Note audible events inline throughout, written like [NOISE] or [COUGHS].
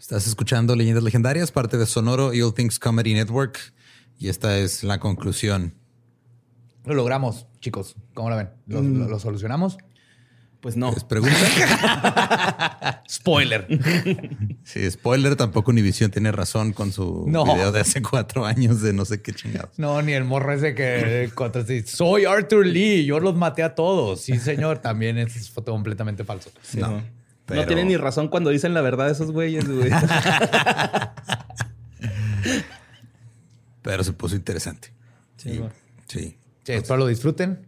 Estás escuchando Leyendas Legendarias, parte de Sonoro y All Things Comedy Network. Y esta es la conclusión. Lo logramos, chicos. ¿Cómo la ven? ¿Lo, lo- lo solucionamos? Pues no. ¿Es pregunta? [LAUGHS] Spoiler. sí, spoiler, tampoco Univision tiene razón con su No. video de hace cuatro años de no sé qué chingados. No, ni el morro ese que soy Arthur Lee, yo los maté a todos. Sí, señor, también es foto completamente falso. Sí, No, no. Pero- No tienen ni razón cuando dicen la verdad esos güeyes, güey. [LAUGHS] Pero se puso interesante. Sí. Sí. Sí, espero lo disfruten.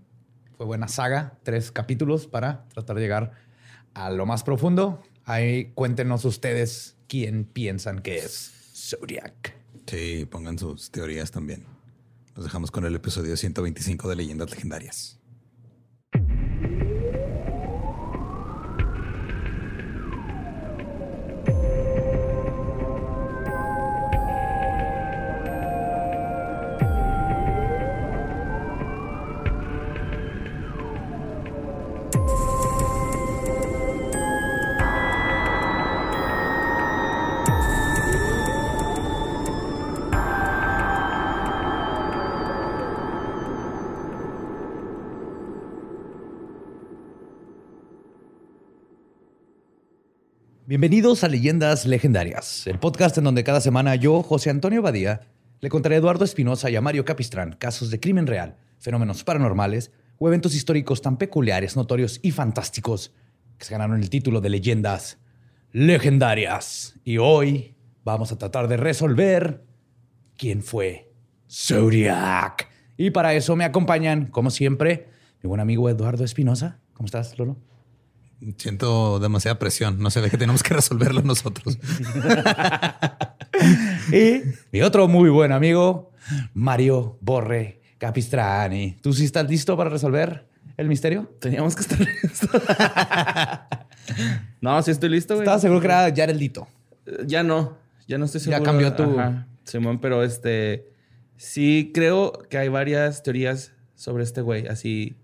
Fue buena saga, tres capítulos para tratar de llegar a lo más profundo. Ahí cuéntenos ustedes quién piensan que es Zodiac. Sí, pongan sus teorías también. Nos dejamos con el episodio 125 de Leyendas Legendarias. Bienvenidos a Leyendas Legendarias, el podcast en donde cada semana yo, José Antonio Badía, le contaré a Eduardo Espinosa y a Mario Capistrán casos de crimen real, fenómenos paranormales o eventos históricos tan peculiares, notorios y fantásticos que se ganaron el título de Leyendas Legendarias. Y hoy vamos a tratar de resolver quién fue Zodiac. Y para eso me acompañan, como siempre, mi buen amigo Eduardo Espinosa. ¿Cómo estás, Lolo? Siento demasiada presión. No se ve que tenemos que [LAUGHS] resolverlo nosotros. [LAUGHS] Y mi otro muy buen amigo, Mario Borre Capistrani. ¿Tú sí estás listo para resolver el misterio? Teníamos que estar listos. [LAUGHS] no, sí estoy listo, güey. Estaba seguro que era Jared Lito. Eh, Ya no. Ya no estoy Ya seguro. cambió tu- Ajá, Simón, pero este... Sí creo que hay varias teorías sobre este güey. Así...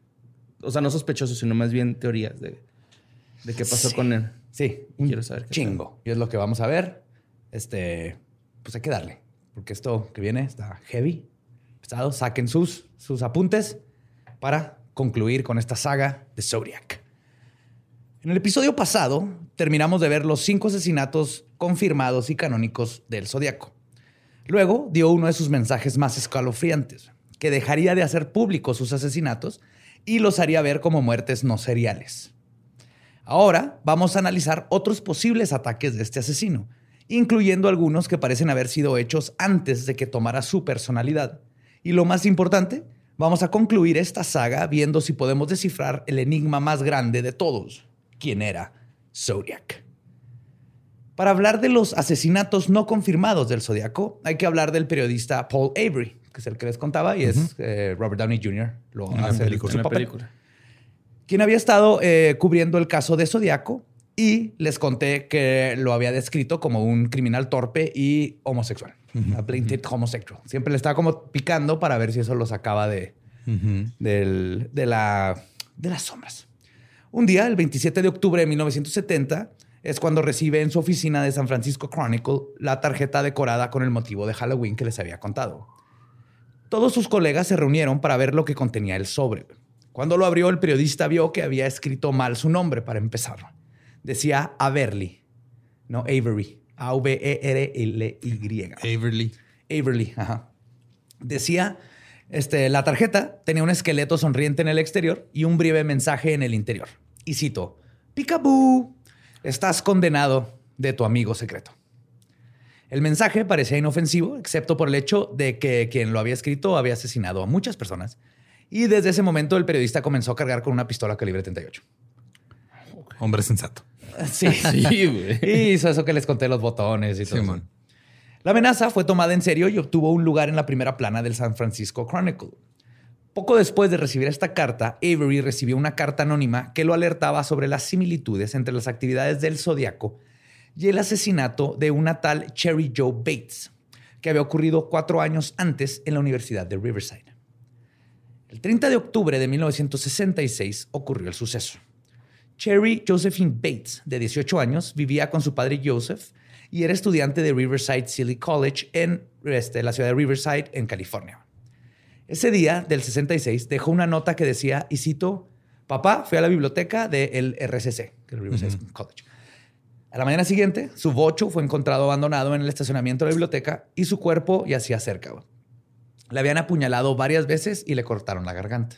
O sea, no sospechosos, sino más bien teorías de, de qué pasó Sí. con él. Sí, un quiero saber qué chingo. Y es lo que vamos a ver. Este, pues hay que darle, porque esto que viene está heavy, pesado. Saquen sus, sus apuntes para concluir con esta saga de Zodiac. En el episodio pasado terminamos de ver los cinco asesinatos confirmados y canónicos del Zodiaco. Luego dio uno de sus mensajes más escalofriantes, que dejaría de hacer públicos sus asesinatos y los haría ver como muertes no seriales. Ahora vamos a analizar otros posibles ataques de este asesino, incluyendo algunos que parecen haber sido hechos antes de que tomara su personalidad. Y lo más importante, vamos a concluir esta saga viendo si podemos descifrar el enigma más grande de todos, quién era Zodiac. Para hablar de los asesinatos no confirmados del Zodiaco, hay que hablar del periodista Paul Avery, que es el que les contaba, y es eh, Robert Downey Jr. Lo En la hace película. su En la papel película. Quien había estado eh, cubriendo el caso de Zodiaco y les conté que lo había descrito como un criminal torpe y homosexual. A blatant homosexual. Siempre le estaba como picando para ver si eso lo sacaba de, del- de, la, de las sombras. Un día, el 27 de octubre de 1970, es cuando recibe en su oficina de San Francisco Chronicle la tarjeta decorada con el motivo de Halloween que les había contado. Todos sus colegas se reunieron para ver lo que contenía el sobre. Cuando lo abrió, el periodista vio que había escrito mal su nombre para empezar. Decía Averly, no Avery. A-V-E-R-L-Y. Averly. Averly, ajá. Decía, este, la tarjeta tenía un esqueleto sonriente en el exterior y un breve mensaje en el interior. Y cito, Picaboo, estás condenado de tu amigo secreto. El mensaje parecía inofensivo, excepto por el hecho de que quien lo había escrito había asesinado a muchas personas. Y desde ese momento el periodista comenzó a cargar con una pistola calibre 38. Hombre sensato. [LAUGHS] Sí. Sí, [LAUGHS] güey. Y hizo eso que les conté los botones y todo. eso. Simón. La amenaza fue tomada en serio y obtuvo un lugar en la primera plana del San Francisco Chronicle. Poco después de recibir esta carta, Avery recibió una carta anónima que lo alertaba sobre las similitudes entre las actividades del Zodíaco y el asesinato de una tal Cherry Joe Bates, que había ocurrido cuatro años antes en la Universidad de Riverside. El 30 de octubre de 1966 ocurrió el suceso. Cherry Josephine Bates, de 18 años, vivía con su padre Joseph y era estudiante de Riverside City College en este, la ciudad de Riverside, en California. Ese día del 66 dejó una nota que decía, y cito, papá fue a la biblioteca del RCC, el Riverside College. A la mañana siguiente, su bocho fue encontrado abandonado en el estacionamiento de la biblioteca y su cuerpo yacía cerca. Le habían apuñalado varias veces y le cortaron la garganta.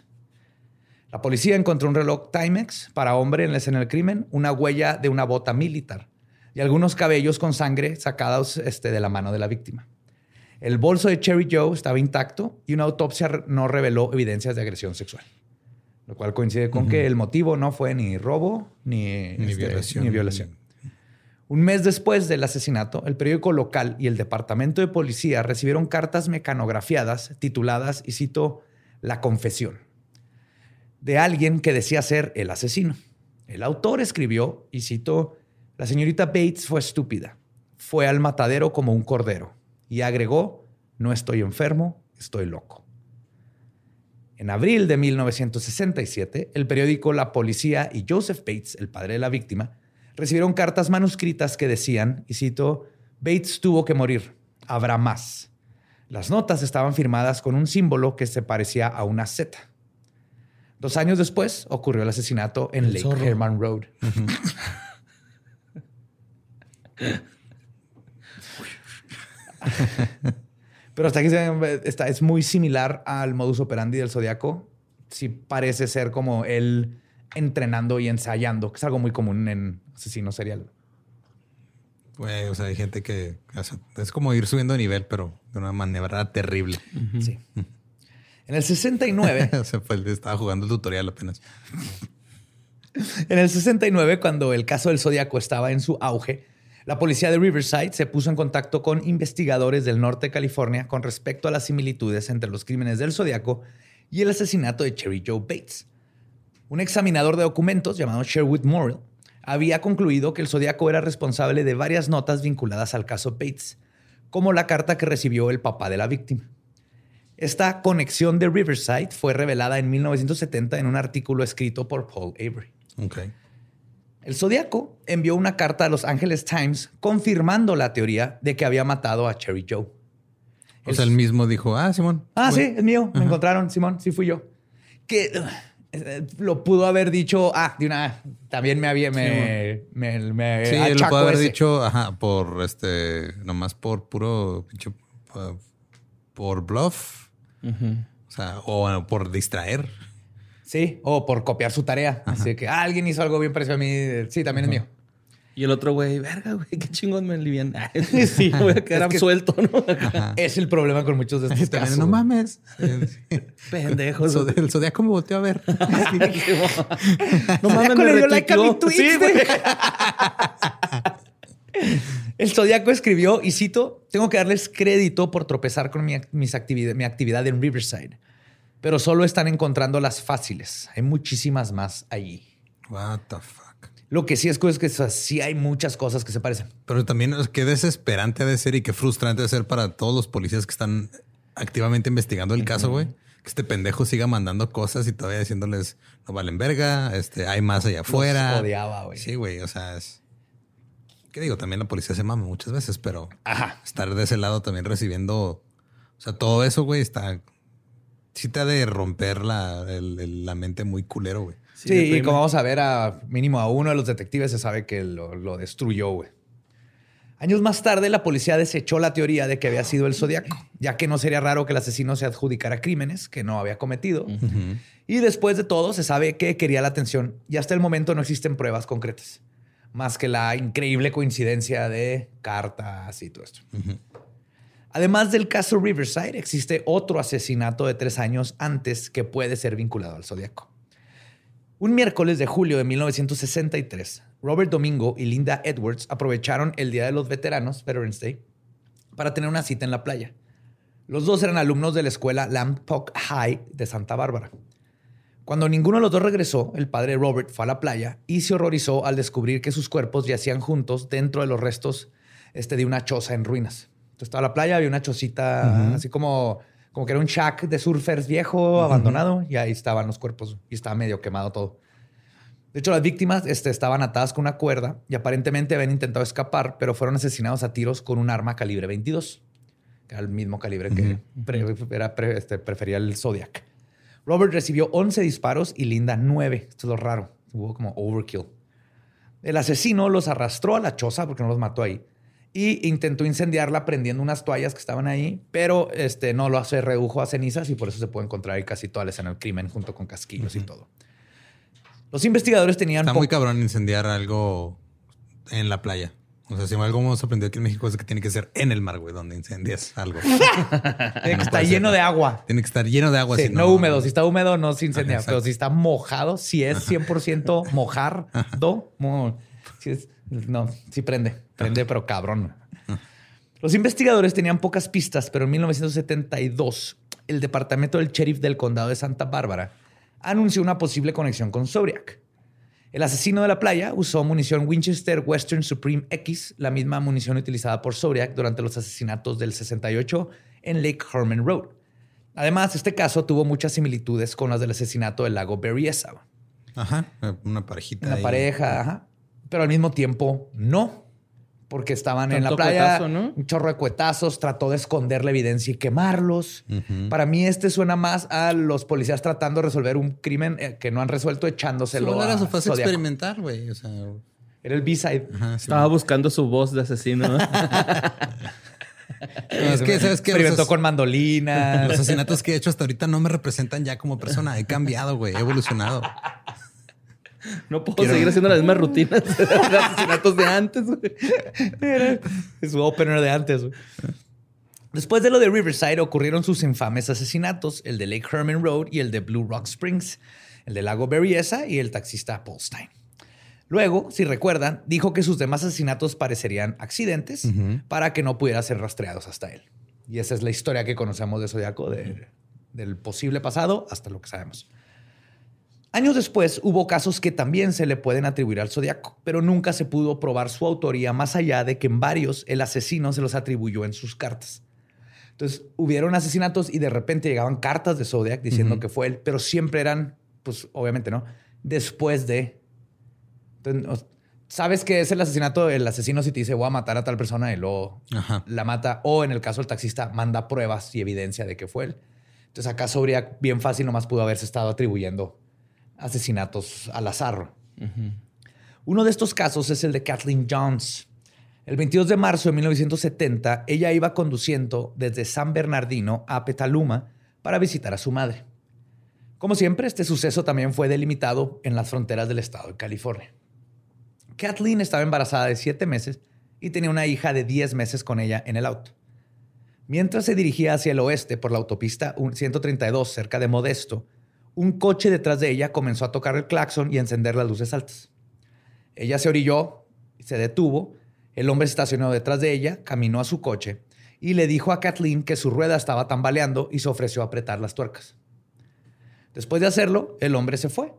La policía encontró un reloj Timex para hombre en la escena del crimen, una huella de una bota militar y algunos cabellos con sangre sacados este, de la mano de la víctima. El bolso de Cherry Joe estaba intacto y una autopsia no reveló evidencias de agresión sexual, lo cual coincide con que el motivo no fue ni robo ni, este, Ni violación. Un mes después del asesinato, el periódico local y el departamento de policía recibieron cartas mecanografiadas tituladas, y cito, La confesión, de alguien que decía ser el asesino. El autor escribió, y cito, La señorita Bates fue estúpida, fue al matadero como un cordero, y agregó, No estoy enfermo, estoy loco. En abril de 1967, el periódico La Policía y Joseph Bates, el padre de la víctima, recibieron cartas manuscritas que decían, y cito, Bates tuvo que morir, habrá más. Las notas estaban firmadas con un símbolo que se parecía a una Z. Dos años después ocurrió el asesinato en Lake Herman Road. [LAUGHS] Pero hasta aquí está, es muy similar al modus operandi del zodiaco. Sí parece ser como él entrenando y ensayando, que es algo muy común en asesinos serial. Güey, o sea, hay gente que es como ir subiendo de nivel, pero de una manera terrible. Sí. En el 69. [LAUGHS] Se fue, estaba jugando el tutorial apenas. en el 69, cuando el caso del Zodíaco estaba en su auge, la policía de Riverside se puso en contacto con investigadores del norte de California con respecto a las similitudes entre los crímenes del Zodíaco y el asesinato de Cherry Joe Bates. Un examinador de documentos llamado Sherwood Morrill había concluido que el Zodíaco era responsable de varias notas vinculadas al caso Bates, como la carta que recibió el papá de la víctima. Esta conexión de Riverside fue revelada en 1970 en un artículo escrito por Paul Avery. El Zodíaco envió una carta a Los Angeles Times confirmando la teoría de que había matado a Cherry Joe. O sea, él mismo dijo, ah, Simón. Ah, sí, es mío. Me encontraron, Simón, sí fui yo. Que lo pudo haber dicho, ah, de una, también me había, me, me, me Sí, lo pudo haber dicho, ajá, por este, nomás por puro, por bluff. O sea, o por distraer. Sí, o por copiar su tarea. Así que ah, alguien hizo algo bien parecido a mí. Sí, también es mío. Y el otro güey, verga, güey, qué chingón me alivian. [LAUGHS] sí, voy a quedar absuelto, ¿no? es el problema con muchos de estos casos. No mames. [LAUGHS] Pendejos. El zodiaco me volteó a ver. [LAUGHS] no mames, me dio like a mi tweet, sí, güey. El Zodíaco escribió, y cito, tengo que darles crédito por tropezar con mi, mis actividad, mi actividad en Riverside, pero solo están encontrando las fáciles. Hay muchísimas más allí. What the fuck. Lo que sí es, que sí hay muchas cosas que se parecen. Pero también qué desesperante de ser y qué frustrante de ser para todos los policías que están activamente investigando el caso, güey. Que este pendejo siga mandando cosas y todavía diciéndoles no valen verga, este, hay más allá afuera. Los odiaba, güey. Sí, güey. O sea, es. ¿Qué digo? También la policía se mama muchas veces, pero estar de ese lado también recibiendo. O sea, todo eso, güey, está. Sí te ha de romper la, la mente muy culero, güey. Sí, y como vamos a ver, a mínimo a uno de los detectives se sabe que lo, destruyó, güey. Años más tarde, la policía desechó la teoría de que había sido el Zodíaco, ya que no sería raro que el asesino se adjudicara crímenes que no había cometido. Y después de todo, se sabe que quería la atención y hasta el momento no existen pruebas concretas, más que la increíble coincidencia de cartas y todo esto. Además del caso Riverside, existe otro asesinato de tres años antes que puede ser vinculado al Zodíaco. Un miércoles de julio de 1963, Robert Domingo y Linda Edwards aprovecharon el Día de los Veteranos, Veterans Day, para tener una cita en la playa. Los dos eran alumnos de la escuela Lambcock High de Santa Bárbara. Cuando ninguno de los dos regresó, el padre Robert fue a la playa y se horrorizó al descubrir que sus cuerpos yacían juntos dentro de los restos este, de una choza en ruinas. Entonces estaba la playa, había una chocita así como como que era un shack de surfers viejo, abandonado, y ahí estaban los cuerpos y estaba medio quemado todo. De hecho, las víctimas este, estaban atadas con una cuerda y aparentemente habían intentado escapar, pero fueron asesinados a tiros con un arma calibre 22, que era el mismo calibre que este, prefería el Zodiac. Robert recibió 11 disparos y Linda 9. Esto es lo raro. Hubo como overkill. El asesino los arrastró a la choza porque no los mató ahí y intentó incendiarla prendiendo unas toallas que estaban ahí, pero este, no lo hace, redujo a cenizas y por eso se puede encontrar ahí casi toda la escena del crimen junto con casquillos y todo. Los investigadores tenían... Está muy cabrón incendiar algo en la playa. O sea, si algo hemos aprendido aquí en México es que tiene que ser en el mar, güey, donde incendias algo. [LAUGHS] está lleno de agua. Tiene que estar lleno de agua. Sí, no, húmedo. Si está húmedo, no se incendia. pero si está mojado, si es 100% mojar, do, si es, no, sí prende. Prende, pero cabrón. Los investigadores tenían pocas pistas, pero en 1972 el departamento del sheriff del condado de Santa Bárbara anunció una posible conexión con Zodiac. El asesino de la playa usó munición Winchester Western Supreme X, la misma munición utilizada por Zodiac durante los asesinatos del 68 en Lake Herman Road. Además, este caso tuvo muchas similitudes con las del asesinato del lago Berryessa. Ajá, una parejita. Una pareja, ajá. Pero al mismo tiempo, no porque estaban en la playa, un chorro de cuetazos, trató de esconder la evidencia y quemarlos. Para mí este suena más a los policías tratando de resolver un crimen eh, que no han resuelto echándoselo Solo era su fase experimental, güey. O sea, era el B-side. Estaba buscando su voz de asesino. [LAUGHS] [LAUGHS] es que, ¿sabes qué? Experimentó con mandolinas. Los asesinatos que he hecho hasta ahorita no me representan ya como persona. He cambiado, güey. He evolucionado. No puedo seguir haciendo las mismas rutinas [LAUGHS] de asesinatos de antes. Es su opener de antes. Después de lo de Riverside ocurrieron sus infames asesinatos, el de Lake Herman Road y el de Blue Rock Springs, el de Lago Berryessa y el taxista Paul Stein. Luego, si recuerdan, dijo que sus demás asesinatos parecerían accidentes para que no pudiera ser rastreados hasta él. Y esa es la historia que conocemos de Zodiaco, del posible pasado hasta lo que sabemos. Años después hubo casos que también se le pueden atribuir al Zodiaco, pero nunca se pudo probar su autoría más allá de que en varios el asesino se los atribuyó en sus cartas. Entonces, hubieron asesinatos y de repente llegaban cartas de Zodiac diciendo que fue él, pero siempre eran, pues obviamente, ¿no? Después de... Sabes que es el asesinato, el asesino si te dice voy a matar a tal persona y luego la mata, o en el caso del taxista manda pruebas y evidencia de que fue él. Entonces acá Zodiac bien fácil nomás pudo haberse estado atribuyendo asesinatos al azar. Uno de estos casos es el de Kathleen Jones. El 22 de marzo de 1970, ella iba conduciendo desde San Bernardino a Petaluma para visitar a su madre. Como siempre, este suceso también fue delimitado en las fronteras del estado de California. Kathleen estaba embarazada de siete meses y tenía una hija de 10 meses con ella en el auto. Mientras se dirigía hacia el oeste por la autopista 132 cerca de Modesto, un coche detrás de ella comenzó a tocar el claxon y a encender las luces altas. Ella se orilló, se detuvo, el hombre se estacionó detrás de ella, caminó a su coche y le dijo a Kathleen que su rueda estaba tambaleando y se ofreció a apretar las tuercas. Después de hacerlo, el hombre se fue.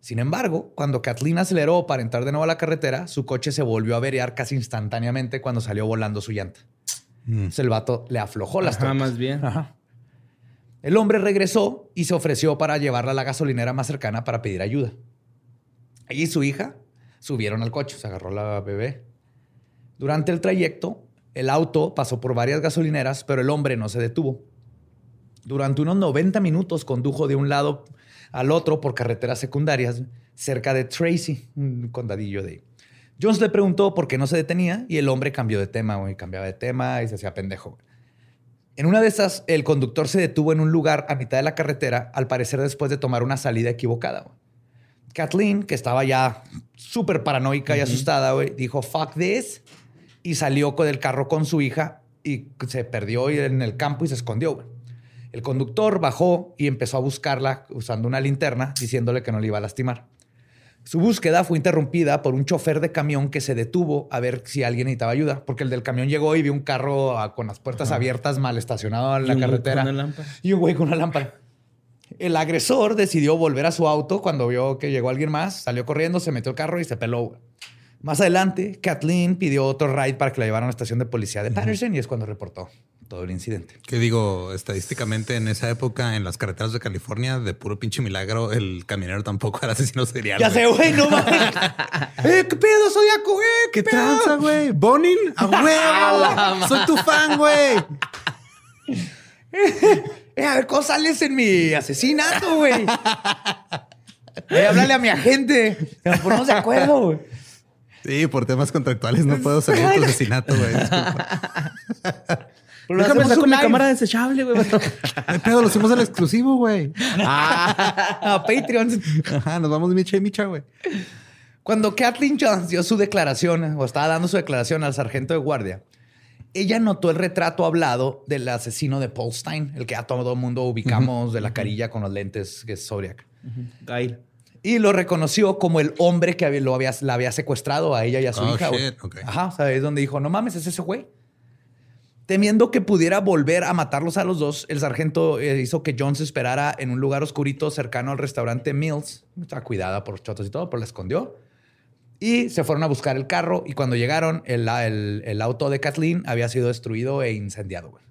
Sin embargo, cuando Kathleen aceleró para entrar de nuevo a la carretera, su coche se volvió a averiar casi instantáneamente cuando salió volando su llanta. Mm. el vato le aflojó las tuercas. más bien. El hombre regresó y se ofreció para llevarla a la gasolinera más cercana para pedir ayuda. Ella y su hija subieron al coche, se agarró la bebé. Durante el trayecto, el auto pasó por varias gasolineras, pero el hombre no se detuvo. Durante unos 90 minutos condujo de un lado al otro por carreteras secundarias cerca de Tracy, un condadillo de ahí. Jones le preguntó por qué no se detenía y el hombre cambió de tema, cambiaba de tema y se hacía pendejo. En una de esas, el conductor se detuvo en un lugar a mitad de la carretera, al parecer después de tomar una salida equivocada. Kathleen, que estaba ya súper paranoica y asustada, dijo, fuck this, y salió con el carro con su hija y se perdió en el campo y se escondió. El conductor bajó y empezó a buscarla usando una linterna, diciéndole que no le iba a lastimar. Su búsqueda fue interrumpida por un chofer de camión que se detuvo a ver si alguien necesitaba ayuda, porque el del camión llegó y vio un carro ah, con las puertas abiertas mal estacionado en la carretera. Y un güey con una lámpara. El agresor decidió volver a su auto cuando vio que llegó alguien más, salió corriendo, se metió el carro y se peló. Más adelante, Kathleen pidió otro ride para que la llevaran a la estación de policía de Patterson y es cuando reportó todo el incidente. Que digo, estadísticamente en esa época en las carreteras de California, de puro pinche milagro, el camionero tampoco era asesino serial. Ya sé, güey, no [LAUGHS] mames. eh, ¿Qué pedo, Zodiaco, eh? ¿Qué, tranza, güey? ¿Bonin? ¡A huevo! [LAUGHS] ¡Soy tu fan, güey! eh, a ver, ¿cómo sales en mi asesinato, güey? Eh, háblale a mi agente. Nos ponemos de acuerdo, güey. Sí, por temas contractuales no puedo salir de tu [LAUGHS] asesinato, güey. Déjame sacar con mi cámara desechable, güey. ¿Qué [LAUGHS] pedo? Lo hicimos al exclusivo, güey. Ah, [LAUGHS] a Patreon. Ajá, nos vamos micha y micha, güey. Cuando Kathleen Jones dio su declaración, o estaba dando su declaración al sargento de guardia, ella notó el retrato hablado del asesino de Paul Stein, el que a todo el mundo ubicamos de la carilla con los lentes, que es Zodiac. Gail. Y lo reconoció como el hombre que lo había, la había secuestrado a ella y a su Oh, hija. güey. shit, ok. Ajá, ¿sabes? Donde dijo, no mames, es ese güey. Temiendo que pudiera volver a matarlos a los dos, el sargento eh, hizo que Jones esperara en un lugar oscurito cercano al restaurante Mills. Estaba cuidada por chotos y todo, pero la escondió. Y se fueron a buscar el carro y cuando llegaron, el, el- el auto de Kathleen había sido destruido e incendiado. güey.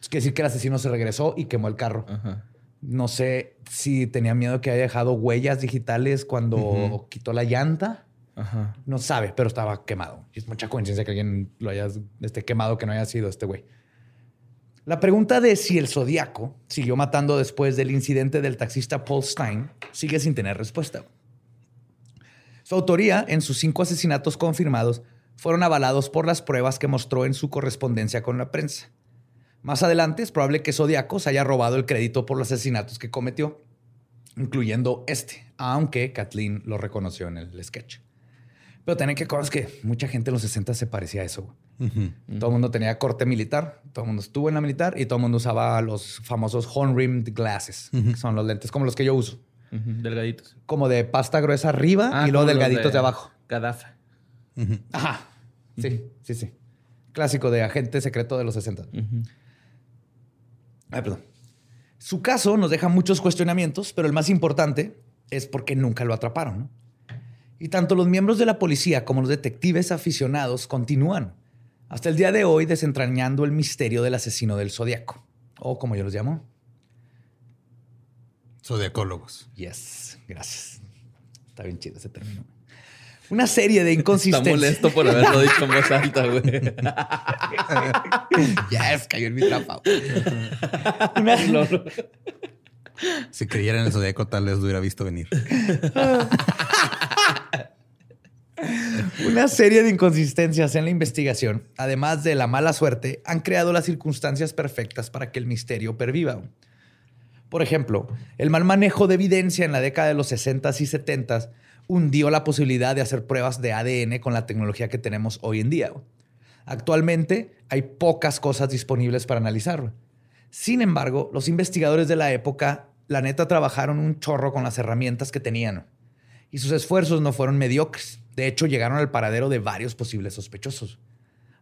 Es decir que el asesino se regresó y quemó el carro. Ajá. No sé si tenía miedo que haya dejado huellas digitales cuando quitó la llanta. No sabe, pero estaba quemado. Es mucha coincidencia que alguien lo haya esté quemado que no haya sido este güey. La pregunta de si el Zodíaco siguió matando después del incidente del taxista Paul Stein sigue sin tener respuesta. Su autoría en sus cinco asesinatos confirmados fueron avalados por las pruebas que mostró en su correspondencia con la prensa. Más adelante es probable que Zodíaco se haya robado el crédito por los asesinatos que cometió, incluyendo este, aunque Kathleen lo reconoció en el sketch. Pero tienen que cosas que mucha gente en los 60 se parecía a eso. güey. Ujú. Todo el mundo tenía corte militar, todo el mundo estuvo en la militar y todo el mundo usaba los famosos horn-rimmed glasses, que son los lentes como los que yo uso, Delgaditos. como de pasta gruesa arriba Ah, y luego delgaditos de... abajo. Gaddafi. Ajá. Sí, sí, sí. Clásico de agente secreto de los 60. Ujú. Ay, perdón. Su caso nos deja muchos cuestionamientos, pero el más importante es porque nunca lo atraparon. ¿no? Y tanto los miembros de la policía como los detectives aficionados continúan hasta el día de hoy desentrañando el misterio del asesino del zodiaco, o como yo los llamo. Zodiacólogos. Yes, gracias. Está bien chido ese término. Una serie de [LAUGHS] Está inconsistencias. molesto por haberlo dicho en voz alta, güey. [LAUGHS] Yes, cayó en mi trampa. Una, Si creyera en el zodiaco, tal vez lo hubiera visto venir. [LAUGHS] Una serie de inconsistencias en la investigación, además de la mala suerte, han creado las circunstancias perfectas para que el misterio perviva. Por ejemplo, el mal manejo de evidencia en la década de los 60s y 70s hundió la posibilidad de hacer pruebas de ADN con la tecnología que tenemos hoy en día. Actualmente hay pocas cosas disponibles para analizar. Sin embargo, los investigadores de la época, la neta, trabajaron un chorro con las herramientas que tenían y sus esfuerzos no fueron mediocres. De hecho, llegaron al paradero de varios posibles sospechosos.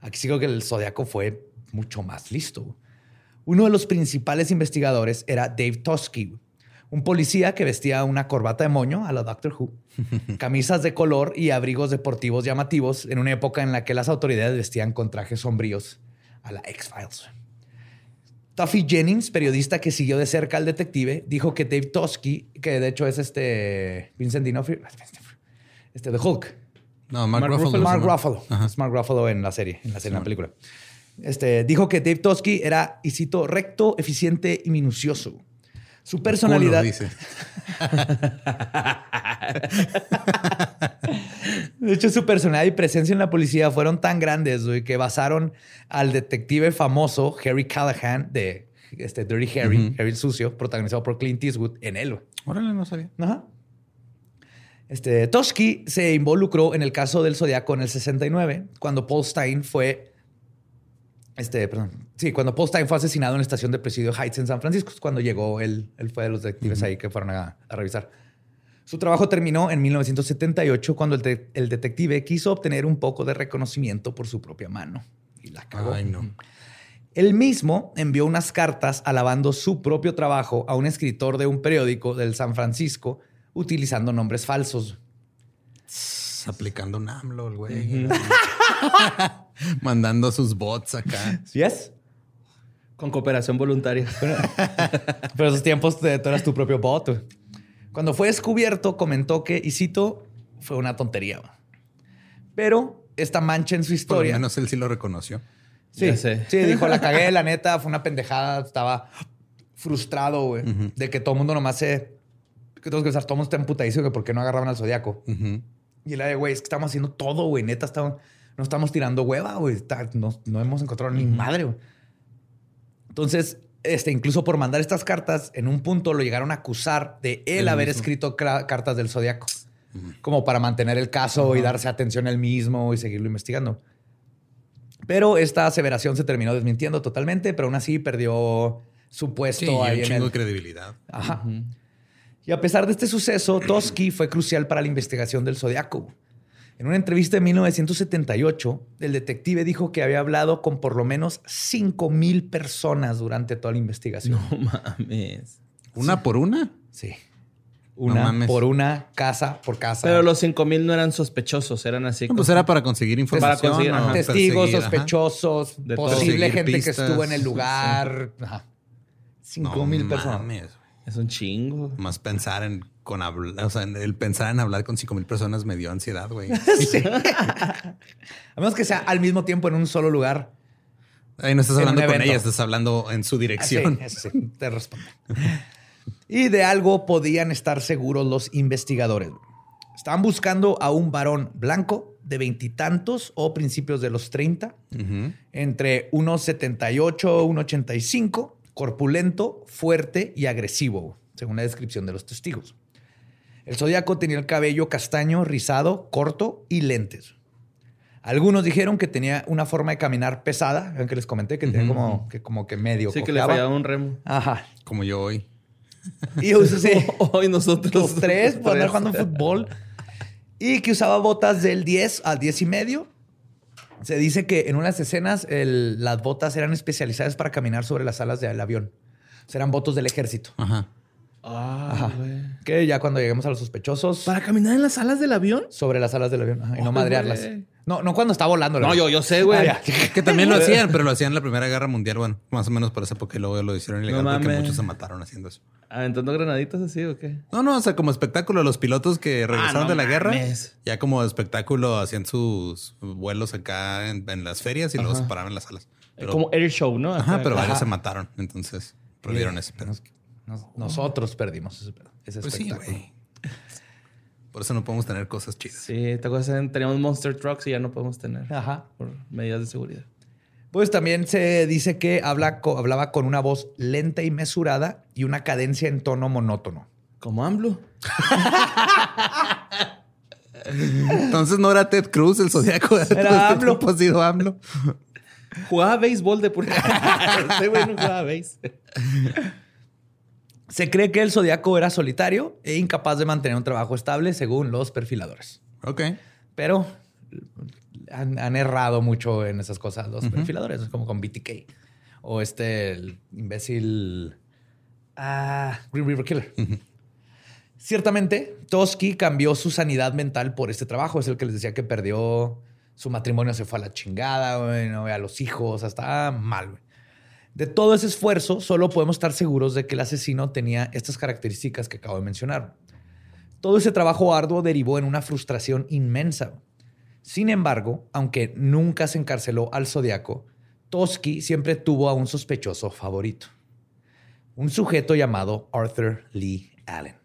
Aquí creo que el Zodiaco fue mucho más listo. Uno de los principales investigadores era Dave Tosky, un policía que vestía una corbata de moño a la Doctor Who, [LAUGHS] camisas de color y abrigos deportivos llamativos en una época en la que las autoridades vestían con trajes sombríos a la X-Files. Tuffy Jennings, periodista que siguió de cerca al detective, dijo que Dave Tosky, que de hecho es este Vincent D'Onofrio, [LAUGHS] este de Hulk, No, Mark, Mark Ruffalo. Ruffalo. Mark. Ruffalo, Ajá. es Mark Ruffalo en la serie, en la, serie, en la película. Este, dijo que Dave Tosky era, y cito, recto, eficiente y minucioso. Su personalidad. Culo, dice. [LAUGHS] [LAUGHS] De hecho, su personalidad y presencia en la policía fueron tan grandes güey, que basaron al detective famoso Harry Callahan de este, Dirty Harry. Harry el Sucio, protagonizado por Clint Eastwood, en él. Órale, no sabía. Ajá. Este, Toski se involucró en el caso del Zodiaco en el 69, cuando Paul Stein fue. Este, perdón. Sí, cuando Paul Stein fue asesinado en la estación de Presidio Heights en San Francisco, es cuando llegó él, él fue de los detectives ahí que fueron a, a revisar. Su trabajo terminó en 1978 cuando el, de- el detective quiso obtener un poco de reconocimiento por su propia mano. Y la cagó. Ay, no. Él mismo envió unas cartas alabando su propio trabajo a un escritor de un periódico del San Francisco utilizando nombres falsos. Aplicando un AMLO, el güey. [LAUGHS] Mandando sus bots acá. ¿Sí es? Con cooperación voluntaria. Pero esos tiempos tú eras tu propio bot. Cuando fue descubierto, comentó que, y cito, fue una tontería. Pero esta mancha en su historia. Por lo menos él sí lo reconoció. Sí, sí, dijo, la cagué, la neta, fue una pendejada. Estaba frustrado, güey, de que todo el mundo nomás se. Que todos que todo el mundo está emputadísimo que por qué no agarraban al zodiaco. Y él, de, güey, es que estamos haciendo todo, güey, neta, estamos, no estamos tirando hueva, güey, no, no, hemos encontrado ni madre, güey. Entonces, este, incluso por mandar estas cartas, en un punto lo llegaron a acusar de él haber escrito cartas del zodiaco, como para mantener el caso y darse atención él mismo y seguirlo investigando. Pero esta aseveración se terminó desmintiendo totalmente, pero aún así perdió su puesto ahí un chingo de credibilidad. Ajá. Y a pesar de este suceso, Toski fue crucial para la investigación del zodiaco. En una entrevista de 1978, el detective dijo que había hablado con por lo menos 5 mil personas durante toda la investigación. No mames. ¿Una por una? Sí. Una por una, casa por casa. Pero los 5 mil no eran sospechosos, eran así. pues era para conseguir información. testigos, sospechosos, posible gente que estuvo en el lugar. 5 mil personas. Es un chingo. Más pensar en con o sea, el pensar en hablar con cinco mil personas me dio ansiedad, güey. [LAUGHS] A menos que sea al mismo tiempo en un solo lugar. Ahí no estás hablando con ella, estás hablando en su dirección. Ah, sí, sí, te respondo. y de algo podían estar seguros los investigadores. Estaban buscando a un varón blanco de veintitantos o principios de los treinta, entre unos 78, 1,85, corpulento, fuerte y agresivo, según la descripción de los testigos. El zodiaco tenía el cabello castaño, rizado, corto y lentes. Algunos dijeron que tenía una forma de caminar pesada, que les comenté que tenía como que, como que medio. Sí, que le fallaba un remo. Ajá. Como yo hoy. Y sí. [LAUGHS] hoy nosotros. Los tres [LAUGHS] por andar jugando fútbol. Y que usaba botas del 10 al 10 y medio. Se dice que en unas escenas las botas eran especializadas para caminar sobre las alas del avión. O sea, eran botas del ejército. Ajá. Ah, Que ya cuando lleguemos a los sospechosos. ¿Para caminar en las alas del avión? Sobre las alas del avión. y no madrearlas. No, no cuando está volando. No, yo, yo sé, güey. Ah, que también lo [LAUGHS] hacían, pero lo hacían en la Primera Guerra Mundial. Bueno, más o menos por esa época y luego lo hicieron ilegal porque muchos se mataron haciendo eso. ¿Aventando granaditas así o qué? No, no, o sea, como espectáculo, los pilotos que ah, regresaron de la guerra, ya como espectáculo hacían sus vuelos acá en, las ferias y luego se paraban las alas. como air show, ¿no? ajá, pero varios se mataron. Entonces prohibieron ese nosotros perdimos ese, ese pues espectáculo. Por eso no podemos tener cosas chidas. Sí, te acuerdas, teníamos Monster Trucks y ya no podemos tener. Ajá. Por medidas de seguridad. Pues también se dice que habla, hablaba con una voz lenta y mesurada y una cadencia en tono monótono. Como AMLO. Entonces no era Ted Cruz el zodiaco. Era AMLO. Ha sido AMLO. Jugaba béisbol de pura. [LAUGHS] Ese güey no jugaba béisbol. Se cree que el zodiaco era solitario e incapaz de mantener un trabajo estable según los perfiladores. Ok. Pero han, errado mucho en esas cosas los perfiladores, como con BTK o este el imbécil ah, Green River Killer. Ciertamente, Toski cambió su sanidad mental por este trabajo. Es el que les decía que perdió su matrimonio, se fue a la chingada, no ve a los hijos, hasta mal. De todo ese esfuerzo, solo podemos estar seguros de que el asesino tenía estas características que acabo de mencionar. Todo ese trabajo arduo derivó en una frustración inmensa. Sin embargo, aunque nunca se encarceló al zodiaco, Toski siempre tuvo a un sospechoso favorito. Un sujeto llamado Arthur Lee Allen,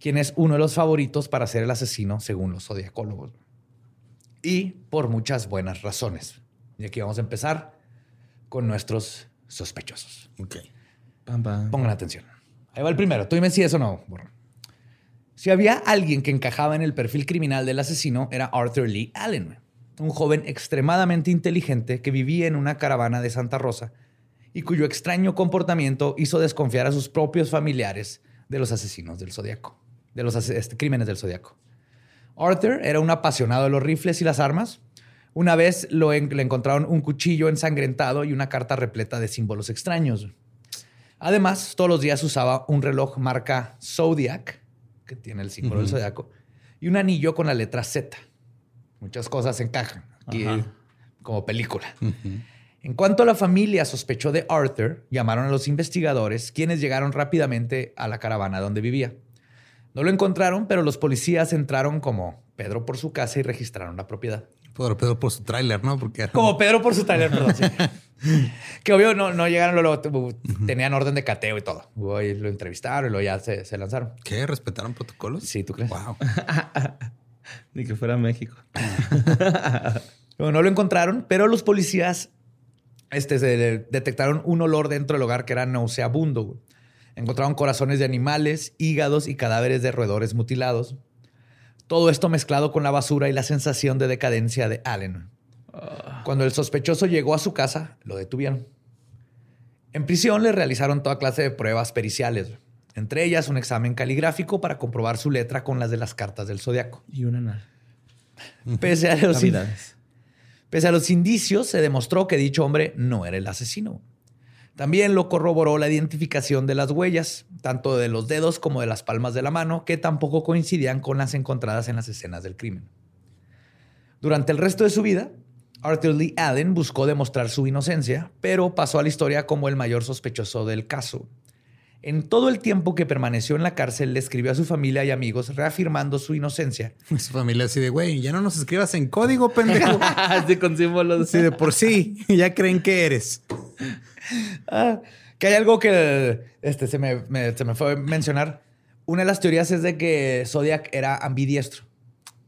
quien es uno de los favoritos para ser el asesino según los zodiacólogos. Y por muchas buenas razones. Y aquí vamos a empezar con nuestros sospechosos. Ok. Pongan atención. Ahí va el primero. Tú dime si eso no. Si había alguien que encajaba en el perfil criminal del asesino, era Arthur Lee Allen, un joven extremadamente inteligente que vivía en una caravana de Santa Rosa y cuyo extraño comportamiento hizo desconfiar a sus propios familiares de los asesinos del zodiaco, de los este, crímenes del zodiaco. Arthur era un apasionado de los rifles y las armas, una vez lo le encontraron un cuchillo ensangrentado y una carta repleta de símbolos extraños. Además, todos los días usaba un reloj marca Zodiac, que tiene el símbolo del zodiaco, y un anillo con la letra Z. Muchas cosas encajan aquí como película. En cuanto a la familia sospechó de Arthur, llamaron a los investigadores, quienes llegaron rápidamente a la caravana donde vivía. No lo encontraron, pero los policías entraron como Pedro por su casa y registraron la propiedad. Pedro por su tráiler, ¿no? Porque Como Pedro por su tráiler, perdón. [LAUGHS] que obvio no, no llegaron, luego, tenían orden de cateo y todo. Y lo entrevistaron y luego ya se, se, lanzaron. ¿Qué? ¿Respetaron protocolos? Sí, ¿tú crees? Wow. [LAUGHS] Ni que fuera México. [LAUGHS] no lo encontraron, pero los policías este, detectaron un olor dentro del hogar que era nauseabundo. Encontraron corazones de animales, hígados y cadáveres de roedores mutilados. Todo esto mezclado con la basura y la sensación de decadencia de Allen. Cuando el sospechoso llegó a su casa, lo detuvieron. En prisión le realizaron toda clase de pruebas periciales, entre ellas un examen caligráfico para comprobar su letra con las de las cartas del zodiaco. Y una [LAUGHS] Pese a, los, pese a los indicios, se demostró que dicho hombre no era el asesino. También lo corroboró la identificación de las huellas, tanto de los dedos como de las palmas de la mano, que tampoco coincidían con las encontradas en las escenas del crimen. Durante el resto de su vida, Arthur Lee Allen buscó demostrar su inocencia, pero pasó a la historia como el mayor sospechoso del caso. En todo el tiempo que permaneció en la cárcel, le escribió a su familia y amigos reafirmando su inocencia. [LAUGHS] Su familia así de, güey, ya no nos escribas en código, pendejo. [LAUGHS] así con símbolos. Sí, de por sí, ya creen que eres. Ah, que hay algo que este, se, me, se me fue a mencionar. Una de las teorías es de que Zodiac era ambidiestro.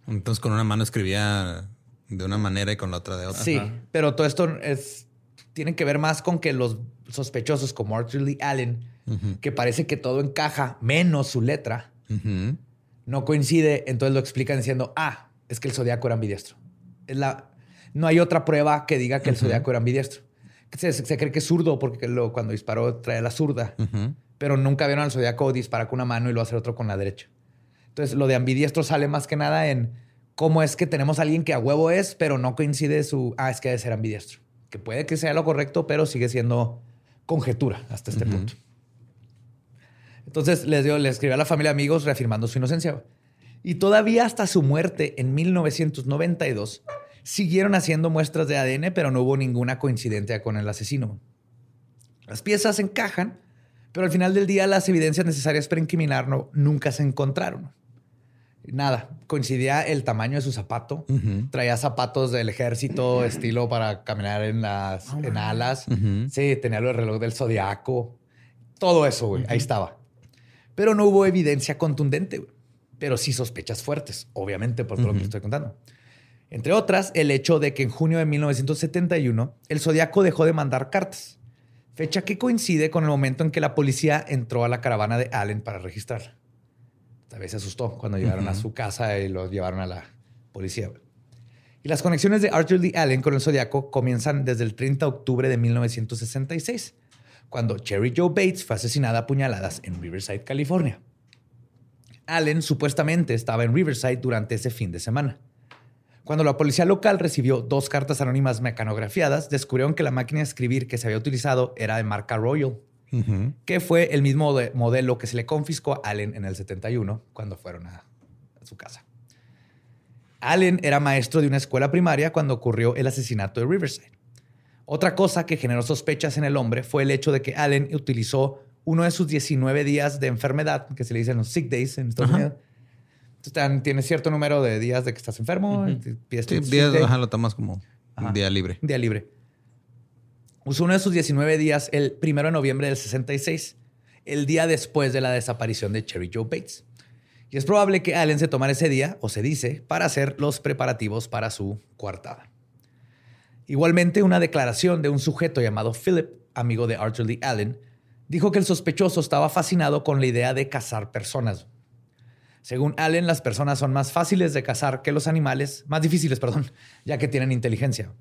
Entonces con una mano escribía de una manera y con la otra de otra. Sí, pero todo esto es, tiene que ver más con que los sospechosos como Arthur Lee Allen, que parece que todo encaja menos su letra, no coincide, entonces lo explican diciendo, ah, es que el zodiaco era ambidiestro. Es la, no hay otra prueba que diga que el zodiaco era ambidiestro. Se, cree que es zurdo porque lo, cuando disparó trae la zurda, pero nunca vieron al zodiaco disparar con una mano y lo hacer otro con la derecha. Entonces, lo de ambidiestro sale más que nada en cómo es que tenemos a alguien que a huevo es, pero no coincide su, ah, es que debe ser ambidiestro. Que puede que sea lo correcto, pero sigue siendo conjetura hasta este punto. Entonces les dio, le escribió a la familia amigos reafirmando su inocencia. Y todavía hasta su muerte en 1992 Siguieron haciendo muestras de ADN, pero no hubo ninguna coincidencia con el asesino. Las piezas encajan, pero al final del día las evidencias necesarias para incriminarlo nunca se encontraron. Nada, coincidía el tamaño de su zapato. Traía zapatos del ejército, estilo para caminar en las en alas. Sí, tenía el reloj del zodiaco. Todo eso, güey, ahí estaba. Pero no hubo evidencia contundente, pero sí sospechas fuertes, obviamente, por todo lo que estoy contando. Entre otras, el hecho de que en junio de 1971 el Zodíaco dejó de mandar cartas, fecha que coincide con el momento en que la policía entró a la caravana de Allen para registrarla. Tal vez se asustó cuando llegaron a su casa y lo llevaron a la policía. Y las conexiones de Arthur Lee Allen con el Zodíaco comienzan desde el 30 de octubre de 1966, cuando Cherry Joe Bates fue asesinada a puñaladas en Riverside, California. Allen supuestamente estaba en Riverside durante ese fin de semana. Cuando la policía local recibió dos cartas anónimas mecanografiadas, descubrieron que la máquina de escribir que se había utilizado era de marca Royal, que fue el mismo modelo que se le confiscó a Allen en el 71 cuando fueron a, su casa. Allen era maestro de una escuela primaria cuando ocurrió el asesinato de Riverside. Otra cosa que generó sospechas en el hombre fue el hecho de que Allen utilizó uno de sus 19 días de enfermedad, que se le dicen los sick days en Estados Unidos, tienes cierto número de días de que estás enfermo. sí, días, lo tomas como día libre. Día libre. Usó uno de sus 19 días el primero de noviembre del 66, el día después de la desaparición de Cherry Joe Bates. Y es probable que Allen se tomara ese día, o se dice, para hacer los preparativos para su coartada. Igualmente, una declaración de un sujeto llamado Philip, amigo de Arthur Lee Allen, dijo que el sospechoso estaba fascinado con la idea de cazar personas. Según Allen, las personas son más fáciles de cazar que los animales, más difíciles, perdón, ya que tienen inteligencia.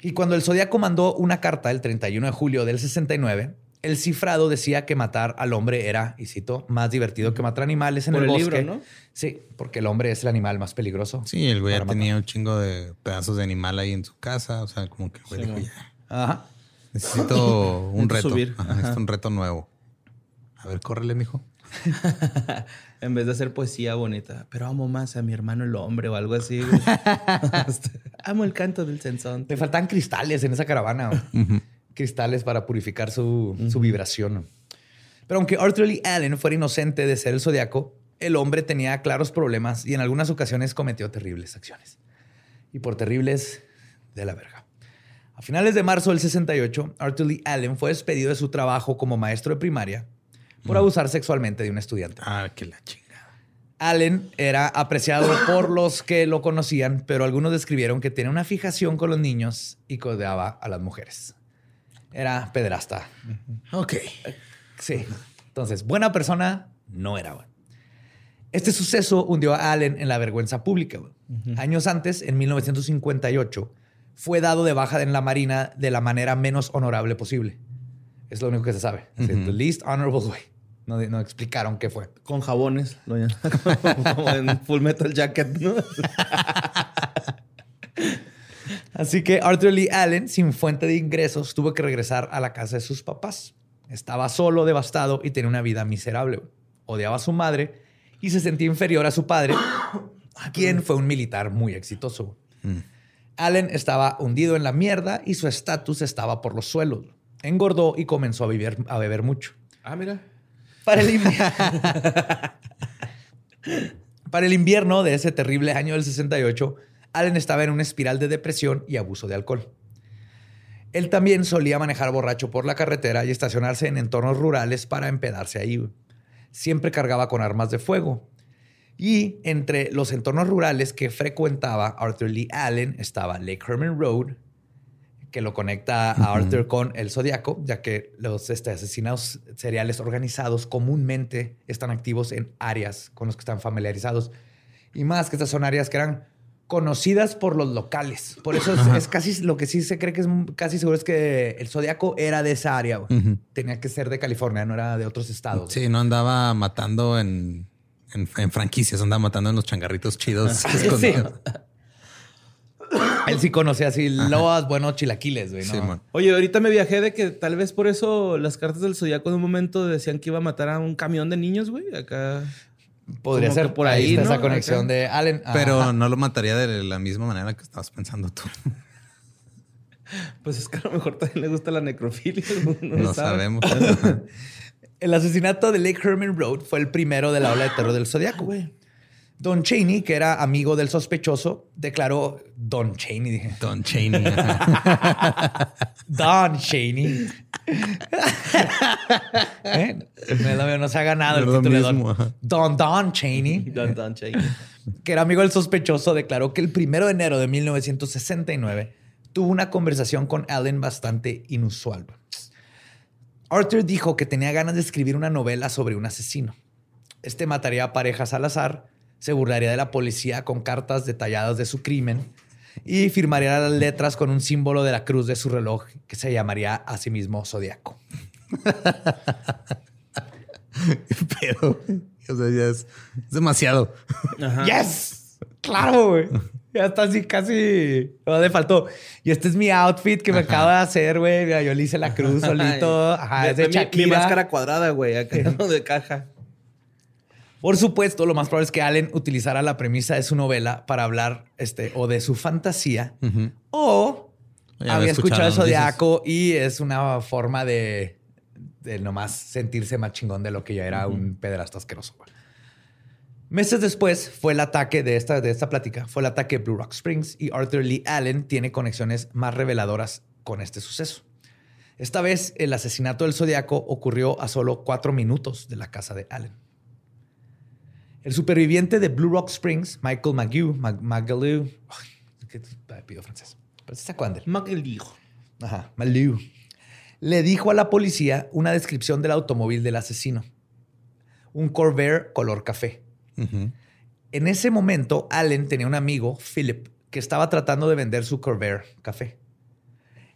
Y cuando el Zodíaco mandó una carta el 31 de julio del 69, el cifrado decía que matar al hombre era, y cito, más divertido que matar animales en el, bosque. Libro, ¿no? Sí, porque el hombre es el animal más peligroso. Sí, el güey ya tenía un chingo de pedazos de animal ahí en su casa. O sea, como que güey Necesito [LAUGHS] un reto. Subir. necesito un reto nuevo. A ver, córrele, mijo. [LAUGHS] en vez de hacer poesía bonita, pero amo más a mi hermano el hombre o algo así. [LAUGHS] amo el canto del censón. Le faltan cristales en esa caravana. Cristales para purificar su, su vibración. Pero aunque Arthur Lee Allen fuera inocente de ser el zodiaco, el hombre tenía claros problemas y en algunas ocasiones cometió terribles acciones. Y por terribles, de la verga. A finales de marzo del 68, Arthur Lee Allen fue despedido de su trabajo como maestro de primaria por abusar sexualmente de un estudiante. Ah, qué la chingada. Allen era apreciado [LAUGHS] por los que lo conocían, pero algunos describieron que tenía una fijación con los niños y codeaba a las mujeres. Era pederasta. Ok. Sí. Entonces, buena persona no era. Bueno. Este suceso hundió a Allen en la vergüenza pública. Años antes, en 1958, fue dado de baja en la Marina de la manera menos honorable posible. Es lo único que se sabe. The least honorable way. No, no, explicaron qué fue. Con jabones, [LAUGHS] como en Full Metal Jacket, ¿no? [LAUGHS] Así que Arthur Lee Allen, sin fuente de ingresos, tuvo que regresar a la casa de sus papás. Estaba solo, devastado y tenía una vida miserable. Odiaba a su madre y se sentía inferior a su padre, quien fue un militar muy exitoso. Mm. Allen estaba hundido en la mierda y su estatus estaba por los suelos. Engordó y comenzó a, a beber mucho. Ah, mira. Para el, invierno de ese terrible año del 68, Allen estaba en una espiral de depresión y abuso de alcohol. Él también solía manejar borracho por la carretera y estacionarse en entornos rurales para empedarse ahí. Siempre cargaba con armas de fuego y entre los entornos rurales que frecuentaba Arthur Lee Allen estaba Lake Herman Road, que lo conecta a Arthur con el Zodiaco, ya que los este, asesinatos seriales organizados comúnmente están activos en áreas con los que están familiarizados. Y más que estas son áreas que eran conocidas por los locales. Por eso es, casi lo que sí se cree que es casi seguro es que el Zodiaco era de esa área. Tenía que ser de California, no era de otros estados. Sí, no andaba matando en en, franquicias, andaba matando en los changarritos chidos. [LAUGHS] [COUGHS] Él sí conocía así loas, buenos chilaquiles, güey. Oye, ahorita me viajé de que tal vez por eso las cartas del zodiaco en un momento decían que iba a matar a un camión de niños, güey. Acá. Podría ser por ahí, esa conexión de Allen. Pero no lo mataría de la misma manera que estabas pensando tú. [LAUGHS] Pues es que a lo mejor también le gusta la necrofilia. [LAUGHS] No, sabemos. [LAUGHS] El asesinato de Lake Herman Road fue el primero de la ola de terror del Zodiaco. Don Cheney, que era amigo del sospechoso, declaró Don Cheney. Dije. Don Cheney. [LAUGHS] Don Cheney. [LAUGHS] ¿Eh? No se ha ganado el título de Don. Don Don Cheney. [LAUGHS] Don Don Cheney. Que era amigo del sospechoso, declaró que el primero de enero de 1969 tuvo una conversación con Allen bastante inusual. Arthur dijo que tenía ganas de escribir una novela sobre un asesino. Este mataría a parejas al azar, se burlaría de la policía con cartas detalladas de su crimen y firmaría las letras con un símbolo de la cruz de su reloj que se llamaría a sí mismo Zodíaco. [LAUGHS] Pero, o sea, ya es, demasiado. ¡Yes! ¡Claro, güey! Ya está así casi. No le faltó. Y este es mi outfit que me acaba de hacer, güey. Yo le hice la cruz [LAUGHS] solito. Ajá, es de mi, mi, máscara cuadrada, güey, acá de caja. Por supuesto, lo más probable es que Allen utilizara la premisa de su novela para hablar este, o de su fantasía o había escuchado el zodiaco y es una forma de, de nomás sentirse más chingón de lo que ya era un pederasta asqueroso. Meses después fue el ataque de esta, de esta plática, fue el ataque de Blue Rock Springs y Arthur Lee Allen tiene conexiones más reveladoras con este suceso. Esta vez el asesinato del Zodiaco ocurrió a solo cuatro minutos de la casa de Allen. El superviviente de Blue Rock Springs, Michael Magaloo, pido francés, pero se sacó Ajá. Le dijo a la policía una descripción del automóvil del asesino. Un Corvair color café. En ese momento, Allen tenía un amigo, Philip, que estaba tratando de vender su Corvair café.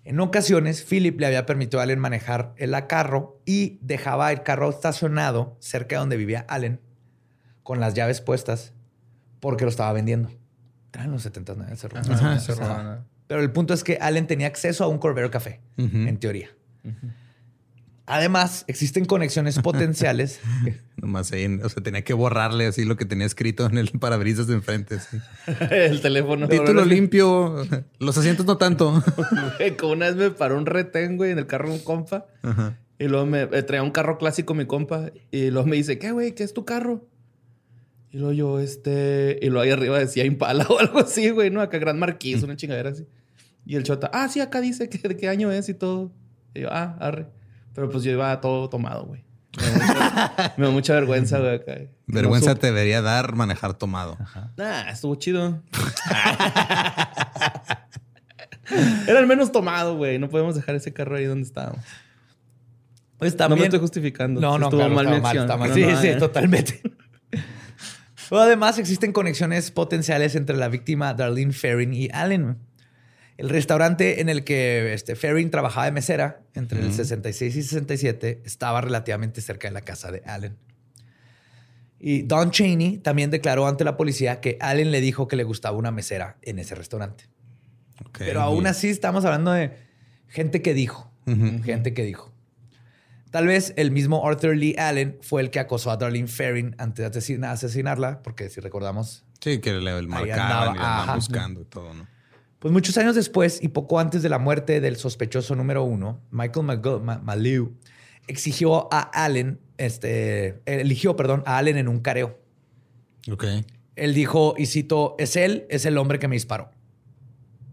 En ocasiones, Philip le había permitido a Allen manejar el carro y dejaba el carro estacionado cerca de donde vivía Allen con las llaves puestas porque lo estaba vendiendo. en los 70 Pero el punto es que Allen tenía acceso a un Corvair café, en teoría. Además, existen conexiones potenciales. [LAUGHS] Nomás ahí, o sea, tenía que borrarle así lo que tenía escrito en el parabrisas de enfrente. [LAUGHS] el teléfono. Título limpio. Los asientos no tanto. [LAUGHS] Como una vez me paró un retén, güey, en el carro de un compa. Y luego me eh, traía un carro clásico mi compa. Y luego me dice, ¿qué, güey? ¿Qué es tu carro? Y luego yo, este... Y luego ahí arriba decía Impala [LAUGHS] o algo así, güey, ¿no? Acá Gran Marquís, una chingadera así. Y el chota, ah, sí, acá dice que de qué año es y todo. Y yo, ah, arre. Pero pues yo iba todo tomado, güey. Me da mucha, [LAUGHS] vergüenza, güey. Vergüenza te debería dar manejar tomado. Nah, estuvo chido. [LAUGHS] Era el menos tomado, güey. No podemos dejar ese carro ahí donde estábamos. Pues también... No me estoy justificando. No, no, estuvo mal, mal, Sí, sí, totalmente. Además, existen conexiones potenciales entre la víctima Darlene Ferrin y Allen. El restaurante en el que este, Ferrin trabajaba de mesera entre el 66 y 67 estaba relativamente cerca de la casa de Allen. Y Don Cheney también declaró ante la policía que Allen le dijo que le gustaba una mesera en ese restaurante. Pero aún así estamos hablando de gente que dijo, gente que dijo. Tal vez el mismo Arthur Lee Allen fue el que acosó a Darlene Ferrin antes de asesinarla, porque si recordamos... Sí, que le marcaban y buscando y todo, ¿no? Pues muchos años después y poco antes de la muerte del sospechoso número uno, Michael Maliu exigió a Allen, este, eligió, perdón, a Allen en un careo. Ok. Él dijo, y cito, es él, es el hombre que me disparó.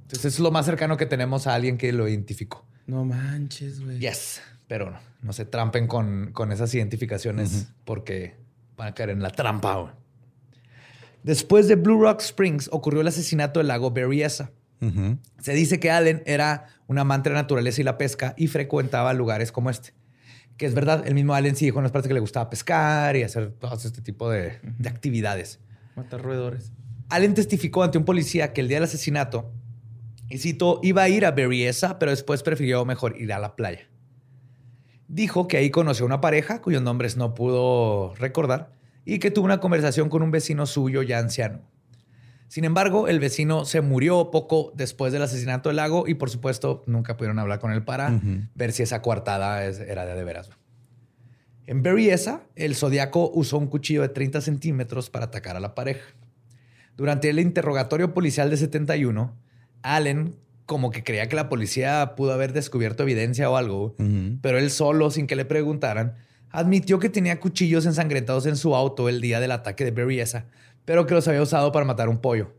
Entonces es lo más cercano que tenemos a alguien que lo identificó. No manches, güey. Yes, pero no, no se trampen con, con esas identificaciones porque van a caer en la trampa. Güey. Después de Blue Rock Springs ocurrió el asesinato del lago Berryessa. Se dice que Allen era un amante de la naturaleza y la pesca y frecuentaba lugares como este. Que es verdad, el mismo Allen sí dijo en las partes que le gustaba pescar y hacer todo este tipo de, actividades. Matar roedores. Allen testificó ante un policía que el día del asesinato, y cito, iba a ir a Berryessa, pero después prefirió mejor ir a la playa. Dijo que ahí conoció a una pareja cuyos nombres no pudo recordar y que tuvo una conversación con un vecino suyo ya anciano. Sin embargo, el vecino se murió poco después del asesinato del lago y por supuesto nunca pudieron hablar con él para ver si esa coartada era de, de veras. En Berryessa, el zodiaco usó un cuchillo de 30 centímetros para atacar a la pareja. Durante el interrogatorio policial de 71, Allen como que creía que la policía pudo haber descubierto evidencia o algo, pero él solo, sin que le preguntaran, admitió que tenía cuchillos ensangrentados en su auto el día del ataque de Berryessa, pero que los había usado para matar un pollo.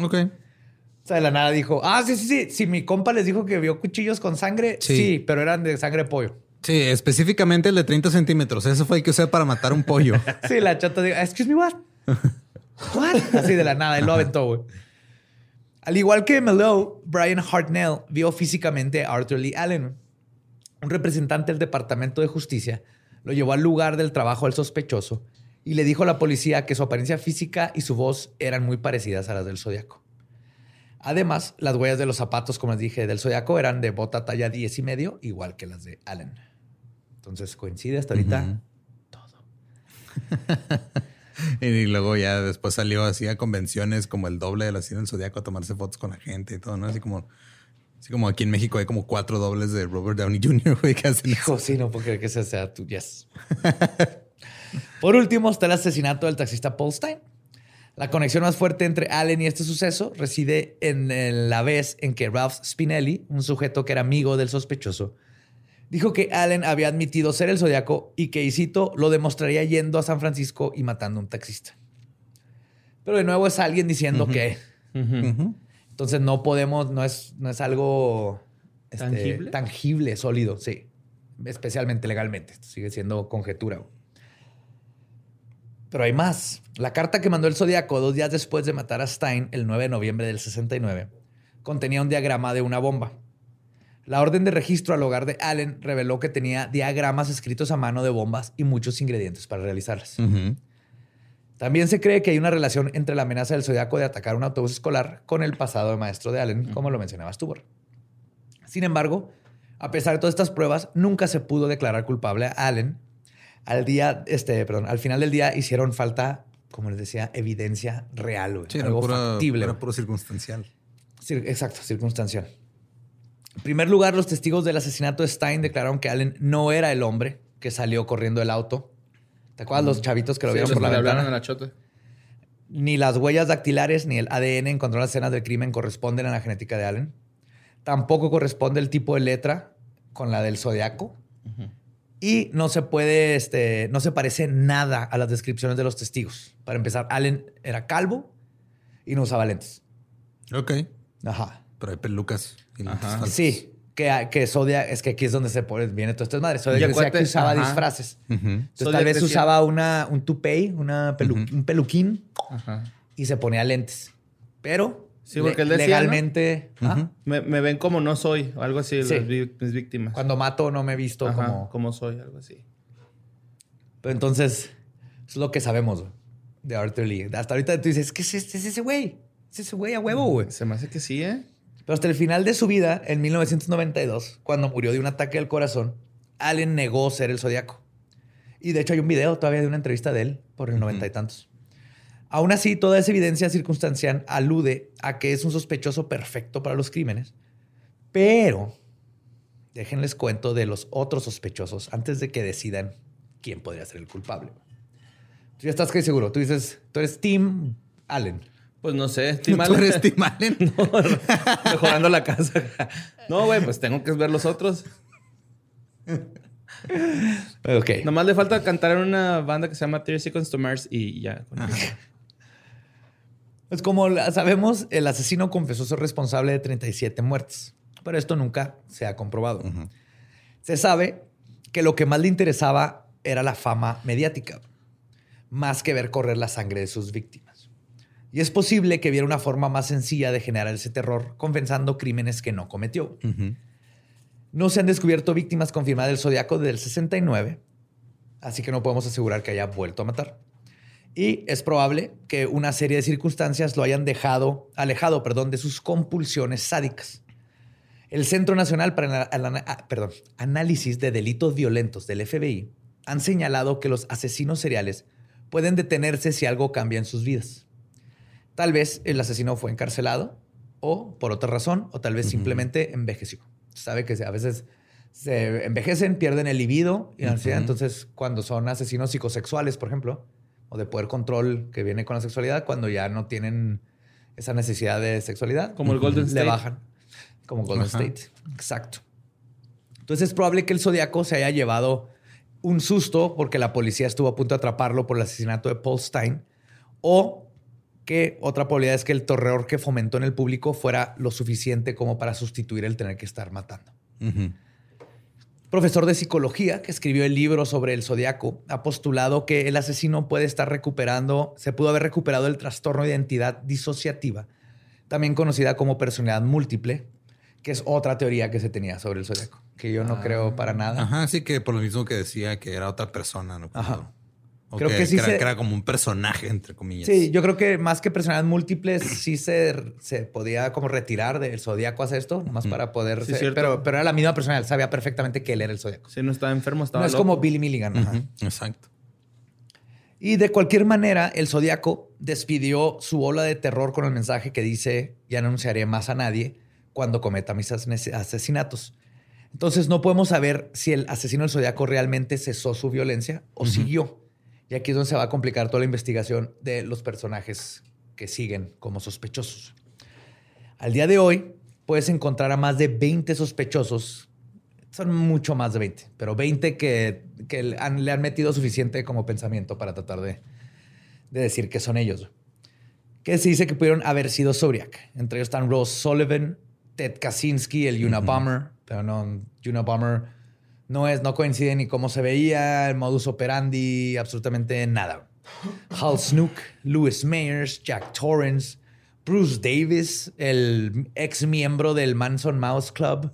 Ok. O sea, de la nada dijo, ah, sí, sí, sí, si mi compa les dijo que vio cuchillos con sangre, sí, pero eran de sangre de pollo. Sí, específicamente el de 30 centímetros. Eso fue el que usé para matar un pollo. [LAUGHS] sí, la chata dijo, excuse me, what? what? Así de la nada, él lo aventó, güey. Al igual que Melo, Brian Hartnell vio físicamente a Arthur Lee Allen. Un representante del Departamento de Justicia lo llevó al lugar del trabajo del sospechoso y le dijo a la policía que su apariencia física y su voz eran muy parecidas a las del zodiaco. Además, las huellas de los zapatos, como les dije, del zodiaco eran de bota talla 10 y medio, igual que las de Allen. Entonces coincide hasta ahorita todo. [LAUGHS] [LAUGHS] y luego ya después salió así a convenciones como el doble de la cine del zodiaco a tomarse fotos con la gente y todo, ¿no? Así como Así como aquí en México hay como cuatro dobles de Robert Downey Jr., güey, que hacen Hijo, sí, no puedo creer que ese sea tu yes. [LAUGHS] Por último, está el asesinato del taxista Paul Stein. La conexión más fuerte entre Allen y este suceso reside en la vez en que Ralph Spinelli, un sujeto que era amigo del sospechoso, dijo que Allen había admitido ser el zodiaco y que, Isito lo demostraría yendo a San Francisco y matando a un taxista. Pero de nuevo es alguien diciendo que... Entonces no podemos, no es, no es algo este, ¿Tangible? tangible, sólido, sí. Especialmente legalmente. sigue siendo conjetura. Pero hay más. La carta que mandó el Zodíaco dos días después de matar a Stein, el 9 de noviembre del 69, contenía un diagrama de una bomba. La orden de registro al hogar de Allen reveló que tenía diagramas escritos a mano de bombas y muchos ingredientes para realizarlas. También se cree que hay una relación entre la amenaza del Zodíaco de atacar un autobús escolar con el pasado de maestro de Allen, como lo mencionaba Stuber. Sin embargo, a pesar de todas estas pruebas, nunca se pudo declarar culpable a Allen al día, este, perdón, al final del día hicieron falta, como les decía, evidencia real, algo factible. Era puro circunstancial. exacto, circunstancial. Primer lugar, los testigos del asesinato de Stein declararon que Allen no era el hombre que salió corriendo del auto. ¿Te acuerdas los chavitos que lo vieron por la ventana? la Ni las huellas dactilares ni el ADN encontraron las escenas del crimen corresponden a la genética de Allen. Tampoco corresponde el tipo de letra con la del zodiaco. Y no se puede, este, no se parece nada a las descripciones de los testigos. Para empezar, Allen era calvo y no usaba lentes. Ok. Ajá. Pero hay pelucas. Sí, que, que Zodiac, es que aquí es donde se pone, viene todo esto es madre. Zodiac decía que usaba disfraces. Entonces tal vez usaba una, un toupee, una un peluquín y se ponía lentes. Pero Sí, porque él decía, legalmente. me, ven como no soy, o algo así, mis víctimas. Cuando mato no me he visto como. Como soy, algo así. Pero entonces, es lo que sabemos de Arthur Lee. Hasta ahorita tú dices, ¿qué es, es ese güey? Es ese güey a huevo, güey. Se me hace que sí, ¿eh? Pero hasta el final de su vida, en 1992, cuando murió de un ataque al corazón, Allen negó ser el zodiaco. Y de hecho hay un video todavía de una entrevista de él por el noventa y tantos. Aún así, toda esa evidencia circunstancial alude a que es un sospechoso perfecto para los crímenes. Pero déjenles cuento de los otros sospechosos antes de que decidan quién podría ser el culpable. Tú ya estás casi seguro. Tú dices, tú eres Tim Allen. Pues no sé, Tim Allen. ¿Tú eres Tim Allen? [LAUGHS] mejorando la casa. No, güey, pues tengo que ver los otros. ok. Nomás le falta cantar en una banda que se llama 30 Seconds to Mars y ya. Pues como sabemos, el asesino confesó ser responsable de 37 muertes, pero esto nunca se ha comprobado. Se sabe que lo que más le interesaba era la fama mediática, más que ver correr la sangre de sus víctimas. Y es posible que viera una forma más sencilla de generar ese terror, confesando crímenes que no cometió. No se han descubierto víctimas confirmadas del Zodíaco del 69, así que no podemos asegurar que haya vuelto a matar. Y es probable que una serie de circunstancias lo hayan dejado, alejado perdón, de sus compulsiones sádicas. El Centro Nacional para el ah, Análisis de Delitos Violentos del FBI han señalado que los asesinos seriales pueden detenerse si algo cambia en sus vidas. Tal vez el asesino fue encarcelado o por otra razón, o tal vez simplemente envejeció. Sabe que a veces se envejecen, pierden el libido y ansiedad. Entonces, cuando son asesinos psicosexuales, por ejemplo, o de poder control que viene con la sexualidad cuando ya no tienen esa necesidad de sexualidad. Como el Golden State. Le bajan. Como Golden State. Exacto. Entonces es probable que el Zodíaco se haya llevado un susto porque la policía estuvo a punto de atraparlo por el asesinato de Paul Stein o que otra probabilidad es que el terror que fomentó en el público fuera lo suficiente como para sustituir el tener que estar matando profesor de psicología que escribió el libro sobre el zodiaco, ha postulado que el asesino puede estar recuperando, se pudo haber recuperado el trastorno de identidad disociativa, también conocida como personalidad múltiple, que es otra teoría que se tenía sobre el zodiaco, que yo no ah. creo para nada. Ajá, sí que por lo mismo que decía que era otra persona, ¿no? Ajá creo que, sí era, era, como un personaje, entre comillas. Sí, yo creo que más que personalidades múltiples, sí se, se podía como retirar del zodiaco hacer esto, más para poder. Sí, pero, pero era la misma persona, sabía perfectamente que él era el zodiaco. Sí, no estaba enfermo, estaba. No es como Billy Milligan. Exacto. Y de cualquier manera, el zodiaco despidió su ola de terror con el mensaje que dice: Ya no anunciaré más a nadie cuando cometa mis asesinatos. Entonces, no podemos saber si el asesino del zodiaco realmente cesó su violencia o siguió. Y aquí es donde se va a complicar toda la investigación de los personajes que siguen como sospechosos. Al día de hoy, puedes encontrar a más de 20 sospechosos. Son mucho más de 20, pero 20 que, le han metido suficiente como pensamiento para tratar de, decir que son ellos. Que se dice que pudieron haber sido Zodiac. Entre ellos están Rose Sullivan, Ted Kaczynski, el Unabomber, pero no, Unabomber no, es, no coincide ni cómo se veía, el modus operandi, absolutamente nada. Hal Snook, Louis Mayers, Jack Torrance, Bruce Davis, el ex miembro del Manson Mouse Club.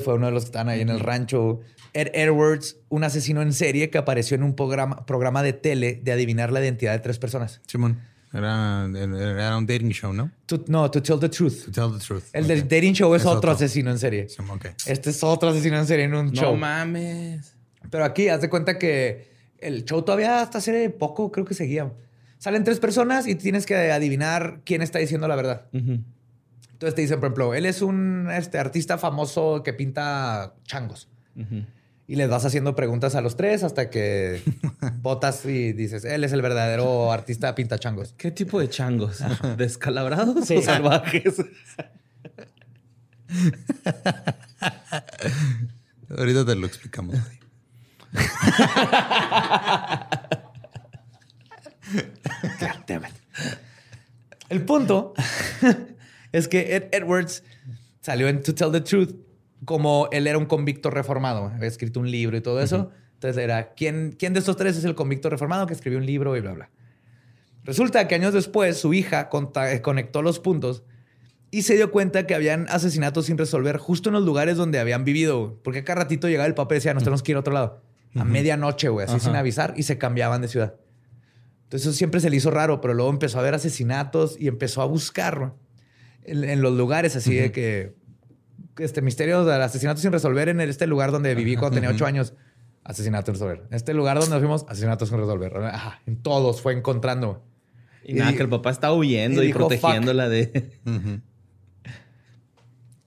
Fue uno de los que estaban ahí en el rancho. Ed Edwards, un asesino en serie que apareció en un programa, programa de tele de adivinar la identidad de tres personas. Simón. Era, un dating show, ¿no? no, To Tell the Truth. To Tell the Truth. El del dating show es, otro, asesino en serie. Este es otro asesino en serie en un show. No mames. Pero aquí, haz de cuenta que el show todavía hasta hace poco creo que seguía. Salen tres personas y tienes que adivinar quién está diciendo la verdad. Entonces te dicen, por ejemplo, él es un este, artista famoso que pinta changos. Y les vas haciendo preguntas a los tres hasta que [LAUGHS] votas y dices, él es el verdadero artista pinta changos. ¿Qué tipo de changos? [LAUGHS] ¿Descalabrados o salvajes? [LAUGHS] Ahorita te lo explicamos. El punto es que Ed Edwards salió en To Tell the Truth como él era un convicto reformado. Había escrito un libro y todo eso. Entonces era, ¿quién, ¿quién de estos tres es el convicto reformado que escribió un libro y bla, bla? Resulta que años después su hija eh, conectó los puntos y se dio cuenta que habían asesinatos sin resolver justo en los lugares donde habían vivido. Porque cada ratito llegaba el papel y decía, nos tenemos que ir a otro lado. A medianoche, güey, así sin avisar y se cambiaban de ciudad. Entonces eso siempre se le hizo raro, pero luego empezó a ver asesinatos y empezó a buscar en, los lugares así de que este misterio del asesinato sin resolver en este lugar donde viví cuando tenía ocho años. Asesinato sin resolver. En este lugar donde nos fuimos, asesinato sin resolver. Ajá, en todos fue encontrando. Y, nada, que el papá estaba huyendo y, protegiéndola de.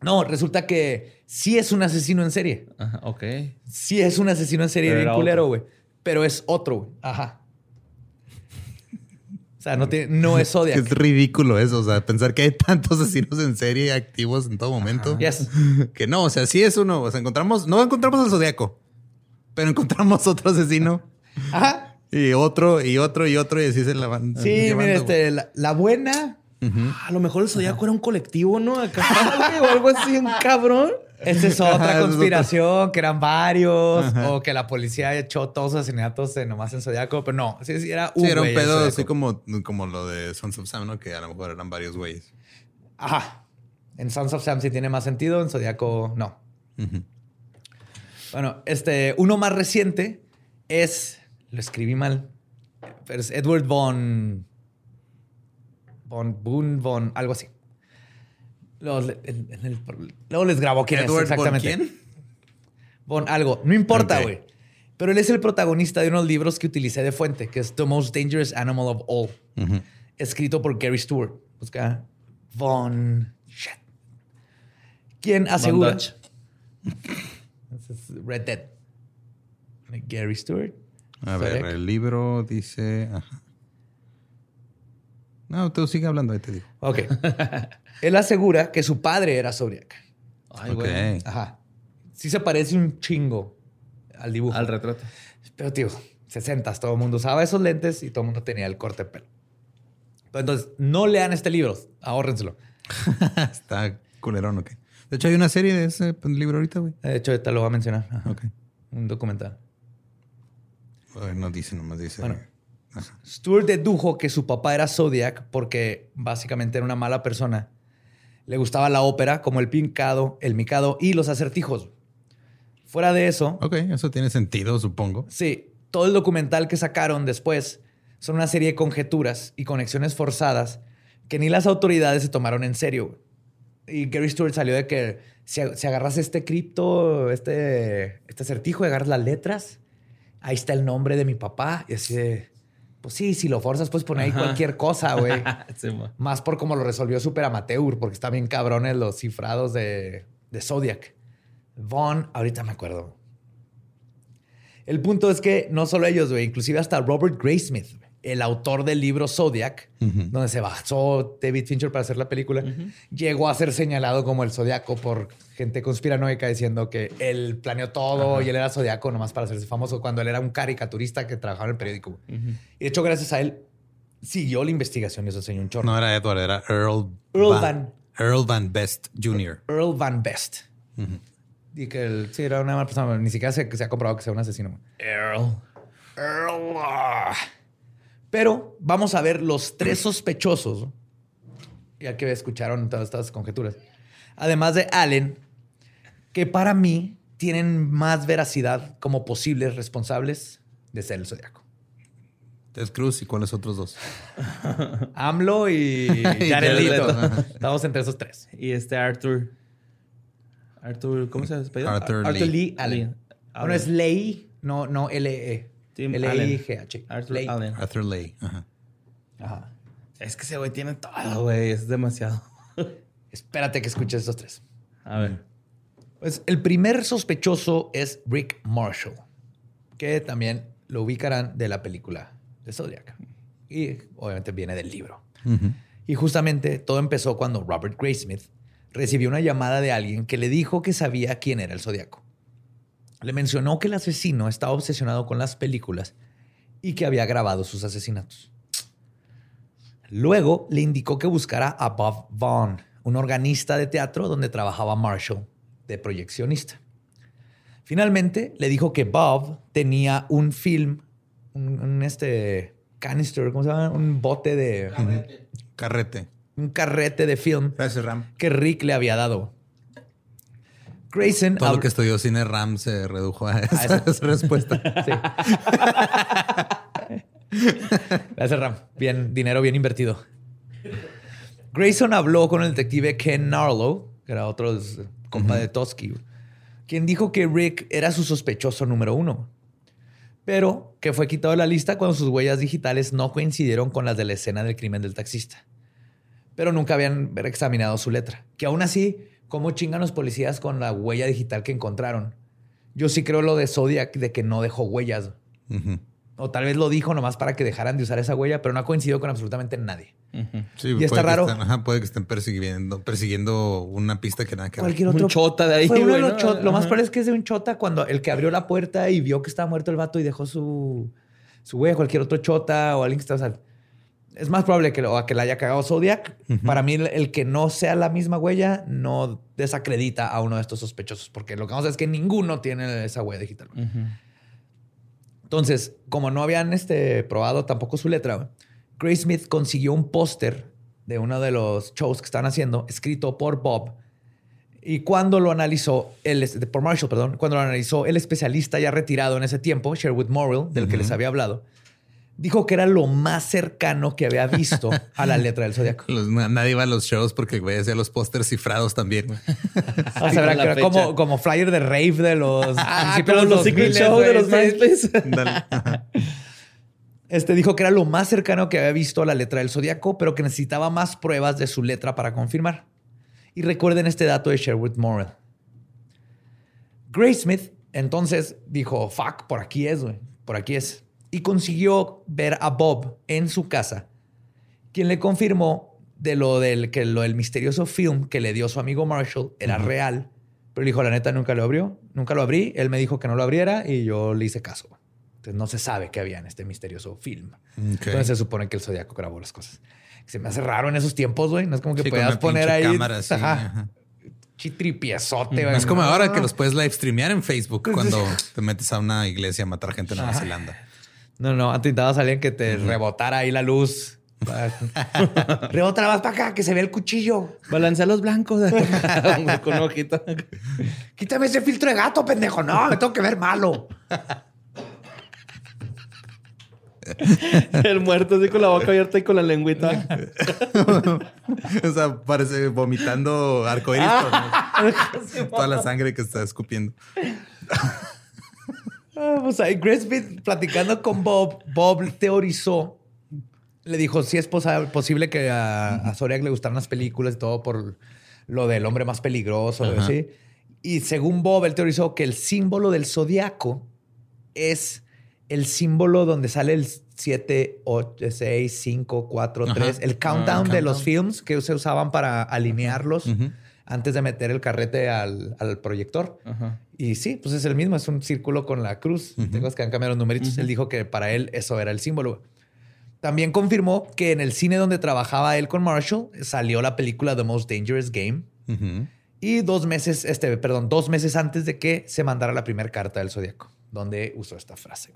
No, resulta que sí es un asesino en serie. Ajá, ok. Sí es un asesino en serie bien culero, güey. Pero es otro, güey. Ajá. O sea, no, tiene, no es [LAUGHS] Zodiac. Es ridículo eso. O sea, pensar que hay tantos asesinos en serie activos en todo momento. Yes. [LAUGHS] Que no, o sea, sí es uno. O sea, encontramos, no encontramos al Zodiaco, pero encontramos otro asesino. [LAUGHS] Ajá. Y otro, y otro, y otro, y así se la van. Sí, mira, este, la, buena. A lo mejor el Zodiaco era un colectivo, ¿no? Acá, o algo así, un cabrón. Esta [LAUGHS] es otra conspiración, que eran varios, o que la policía echó todos los asesinatos nomás en Zodíaco, pero no, sí, era un Sí, era un pedo así como, como lo de Sons of Sam, ¿no? Que a lo mejor eran varios güeyes. Ajá. En Sons of Sam sí tiene más sentido, en Zodíaco no. Bueno, este, uno más reciente es, lo escribí mal, pero es Edward von, von Boone, von, algo así. Luego, les grabo quién es exactamente. ¿Quién? Bon algo. No importa, güey. Pero él es el protagonista de unos libros que utilicé de fuente, que es The Most Dangerous Animal of All, escrito por Gary Stewart. Busca Von Shit. ¿Quién asegura? [LAUGHS] Red Dead. Gary Stewart. A ver, el libro dice. No, tú sigue hablando, ahí te digo. Ok. [LAUGHS] Él asegura que su padre era Zodiac. Ay, güey. Ajá. Sí se parece un chingo al dibujo. Al retrato. Pero, tío, 60 todo el mundo usaba esos lentes y todo el mundo tenía el corte de pelo. Entonces, no lean este libro, ahórrenselo. [LAUGHS] Está culerón, ok. De hecho, hay una serie de ese libro ahorita, güey. De hecho, ahorita lo voy a mencionar. Ok. Un documental. no dice, nomás dice. Bueno, Stuart dedujo que su papá era Zodiac porque básicamente era una mala persona le gustaba la ópera, como el pincado, el micado y los acertijos. Fuera de eso. Ok, eso tiene sentido, supongo. Sí, todo el documental que sacaron después son una serie de conjeturas y conexiones forzadas que ni las autoridades se tomaron en serio. Y Gary Stewart salió de que si, agarras este cripto, este, este acertijo y agarras las letras, ahí está el nombre de mi papá. Y así de, pues sí, si lo forzas, puedes poner ahí cualquier cosa, güey. [LAUGHS] Más por cómo lo resolvió Super Amateur, porque está bien cabrones los cifrados de, de Zodiac. Vaughn, ahorita me acuerdo. El punto es que no solo ellos, güey, inclusive hasta Robert Graysmith, el autor del libro Zodiac, donde se basó David Fincher para hacer la película, llegó a ser señalado como el Zodiaco por gente conspiranoica diciendo que él planeó todo y él era Zodiaco nomás para hacerse famoso cuando él era un caricaturista que trabajaba en el periódico. Y de hecho, gracias a él, siguió la investigación y eso enseñó un chorro. No era Edward, era Earl, Earl Van, Earl Van Best Jr. Earl Van Best. Y que él, sí, era una mala persona, ni siquiera se, se ha comprobado que sea un asesino. Earl. Earl. Pero vamos a ver los tres sospechosos, ya que escucharon todas estas conjeturas. Además de Allen, que para mí tienen más veracidad como posibles responsables de ser el zodiaco. Ted Cruz y cuáles otros dos? [LAUGHS] AMLO y [LAUGHS] Jared Estamos entre esos tres. Y este Arthur. Arthur, ¿cómo se llama? Arthur, Arthur Lee, Allen. Bueno, es Ley, no, no L-E. L-I-G-H. Arthur Allen. Arthur Ley. Ajá. Es que ese güey tiene todo, güey. Es demasiado. [LAUGHS] Espérate que escuches estos tres. A ver. Pues el primer sospechoso es Rick Marshall, que también lo ubicarán de la película de Zodiac. Y obviamente viene del libro. Y justamente todo empezó cuando Robert Graysmith recibió una llamada de alguien que le dijo que sabía quién era el Zodiaco. Le mencionó que el asesino estaba obsesionado con las películas y que había grabado sus asesinatos. Luego le indicó que buscara a Bob Vaughn, un organista de teatro donde trabajaba Marshall de proyeccionista. Finalmente le dijo que Bob tenía un film, un, este canister, ¿cómo se llama? Un bote de... Carrete. [LAUGHS] Un carrete de film Gracias, Ram. que Rick le había dado. Grayson... Todo lo que estudió cine Ram se redujo a [LAUGHS] esa, respuesta. Sí. [LAUGHS] Gracias, Ram. Bien, dinero bien invertido. Grayson habló con el detective Ken Narlow, que era otro compa de Toski, quien dijo que Rick era su sospechoso número uno, pero que fue quitado de la lista cuando sus huellas digitales no coincidieron con las de la escena del crimen del taxista. Pero nunca habían examinado su letra. Que aún así, ¿cómo chingan los policías con la huella digital que encontraron? Yo sí creo lo de Zodiac de que no dejó huellas. O tal vez lo dijo nomás para que dejaran de usar esa huella, pero no ha coincidido con absolutamente nadie y está raro. puede que estén persiguiendo, persiguiendo una pista que nada que Cualquier otro. Un chota de ahí. Lo más probable es que es de un chota cuando el que abrió la puerta y vio que estaba muerto el vato y dejó su, su huella, cualquier otro chota o alguien que está. Es más probable que, lo, que la haya cagado Zodiac. Para mí, el, que no sea la misma huella no desacredita a uno de estos sospechosos, porque lo que vamos a ver es que ninguno tiene esa huella digital. Entonces, como no habían este, probado tampoco su letra, Grace Smith consiguió un póster de uno de los shows que están haciendo, escrito por Bob. Y cuando lo analizó, el, por Marshall, perdón, cuando lo analizó el especialista ya retirado en ese tiempo, Sherwood Morrill, del que les había hablado, dijo que era lo más cercano que había visto a la letra del zodiaco. nadie va a los shows porque güey, hacía los pósters cifrados también. o sea, era como, como flyer de rave de los. Ah, como los, secret shows de los MySpace. [LAUGHS] Este dijo que era lo más cercano que había visto a la letra del zodiaco, pero que necesitaba más pruebas de su letra para confirmar. Y recuerden este dato de Sherwood Morrill. Grace Smith entonces dijo, fuck, por aquí es, güey, por aquí es. Y consiguió ver a Bob en su casa, quien le confirmó de lo del, que lo del misterioso film que le dio su amigo Marshall era real. Pero dijo, la neta, nunca lo abrió, nunca lo abrí. Él me dijo que no lo abriera y yo le hice caso. Entonces no se sabe qué había en este misterioso film. Entonces se supone que el Zodíaco grabó las cosas. Se me hace raro en esos tiempos, güey. No es como que puedas poner ahí. Cámara, sí, Chitripiezote, güey. Es como ahora que los puedes live streamear en Facebook cuando te metes a una iglesia a matar gente en Nueva Zelanda. No, no, antes intentaba salir que te rebotara ahí la luz. [LAUGHS] Rebota más para acá, que se ve el cuchillo. Balancea los blancos [LAUGHS] [LAUGHS] con ojito. Quítame ese filtro de gato, pendejo. No, me tengo que ver malo. El muerto así con la boca abierta y con la lengüita. o sea, parece vomitando arcoíris. Ah, toda la sangre que está escupiendo. Ah, pues ahí Smith platicando con Bob, Bob teorizó, le dijo si es posible que a, a Zodiac le gustaran las películas y todo por lo del hombre más peligroso. Y según Bob, él teorizó que el símbolo del zodiaco es el símbolo donde sale el 7, 8, 6, 5, 4, 3, el countdown de los films que se usaban para alinearlos antes de meter el carrete al, proyector. Y sí, pues es el mismo, es un círculo con la cruz. Tengo que han cambiado los numeritos. Él dijo que para él eso era el símbolo. También confirmó que en el cine donde trabajaba él con Marshall salió la película The Most Dangerous Game. Y dos meses, este, perdón, dos meses antes de que se mandara la primera carta del Zodíaco, donde usó esta frase.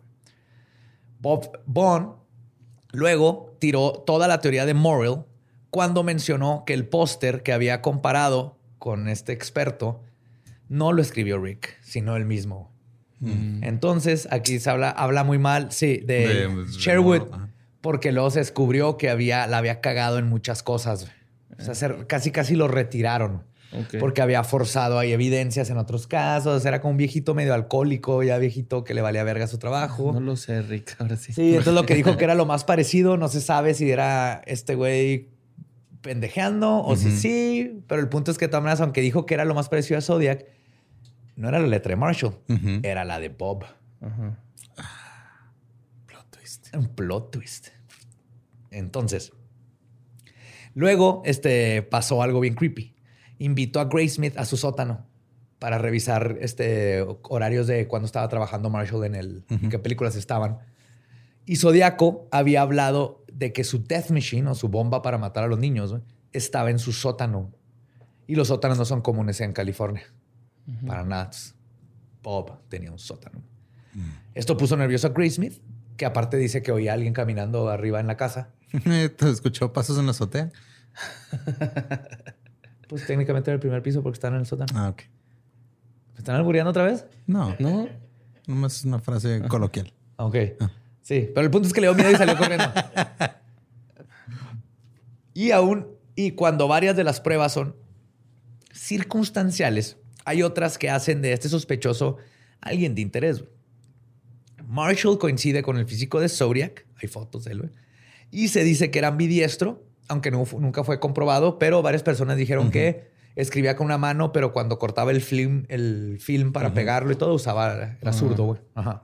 Bob Bond luego tiró toda la teoría de Morrill cuando mencionó que el póster que había comparado con este experto no lo escribió Rick, sino él mismo. Mm. Entonces, aquí se habla, habla muy mal, sí, de, Sherwood, porque luego se descubrió que había, la había cagado en muchas cosas. O sea, casi casi lo retiraron. Porque había forzado ahí evidencias en otros casos. Era como un viejito medio alcohólico, ya viejito que le valía verga su trabajo. No lo sé, Rick, [LAUGHS] ahora sí. Sí, entonces lo que dijo que era lo más parecido, no se sabe si era este güey pendejeando o si sí, pero el punto es que de todas maneras, aunque dijo que era lo más parecido a Zodiac, no era la letra de Marshall, era la de Bob. plot twist. Un plot twist. Entonces, luego este, pasó algo bien creepy. Invitó a Grace Smith a su sótano para revisar este, horarios de cuando estaba trabajando Marshall en el, en qué películas estaban. Y Zodiaco había hablado de que su Death Machine o su bomba para matar a los niños estaba en su sótano. Y los sótanos no son comunes en California. Para nada. Bob tenía un sótano. Mm. Esto puso nervioso a Grace Smith, que aparte dice que oía a alguien caminando arriba en la casa. [LAUGHS] ¿Te escuchó pasos en la azotea? [LAUGHS] pues técnicamente era el primer piso porque están en el sótano. Ah, ok. ¿Me están albureando otra vez? No. No. Nomás es una frase coloquial. Ok. Ah. Sí, pero el punto es que le dio miedo y salió corriendo. [LAUGHS] y aún, y cuando varias de las pruebas son circunstanciales, hay otras que hacen de este sospechoso alguien de interés. Marshall coincide con el físico de Zodiac, hay fotos de él, y se dice que era ambidiestro, aunque nunca fue comprobado, pero varias personas dijeron que escribía con una mano, pero cuando cortaba el film, el film para pegarlo y todo, usaba, era zurdo, güey. Ajá.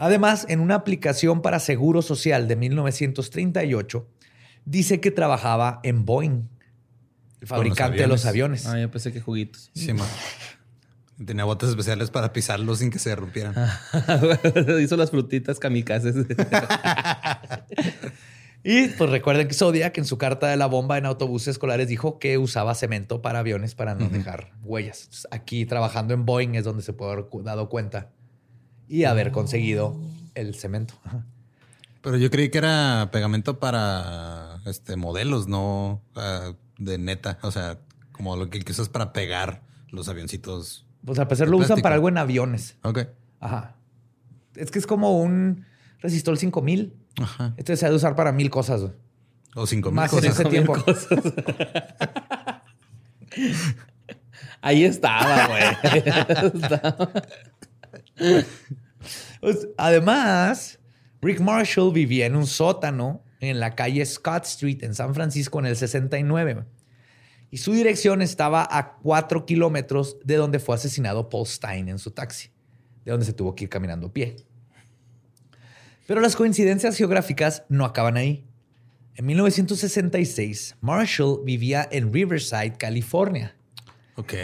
Además, en una aplicación para seguro social de 1938, dice que trabajaba en Boeing, el fabricante de los aviones. Ah, yo pensé que juguitos. Sí, man. Tenía botas especiales para pisarlos sin que se rompieran. [LAUGHS] Hizo las frutitas kamikazes. [LAUGHS] y pues recuerden que Zodiac en su carta de la bomba en autobuses escolares dijo que usaba cemento para aviones para no dejar huellas. aquí trabajando en Boeing es donde se puede haber dado cuenta y haber conseguido el cemento. Pero yo creí que era pegamento para este modelos, no ah, de neta. O sea, como lo que usas para pegar los avioncitos. Pues al parecer lo usan para algo en aviones. Ok. Ajá. Es que es como un resistor 5000. Ajá. Este se ha de usar para mil cosas. O cinco mil Más en ese [LAUGHS] tiempo. [LAUGHS] Ahí estaba, güey. [LAUGHS] Pues, además, Rick Marshall vivía en un sótano en la calle Scott Street en San Francisco en el 69. Y su dirección estaba a cuatro kilómetros de donde fue asesinado Paul Stein en su taxi, de donde se tuvo que ir caminando a pie. Pero las coincidencias geográficas no acaban ahí. En 1966, Marshall vivía en Riverside, California. Ok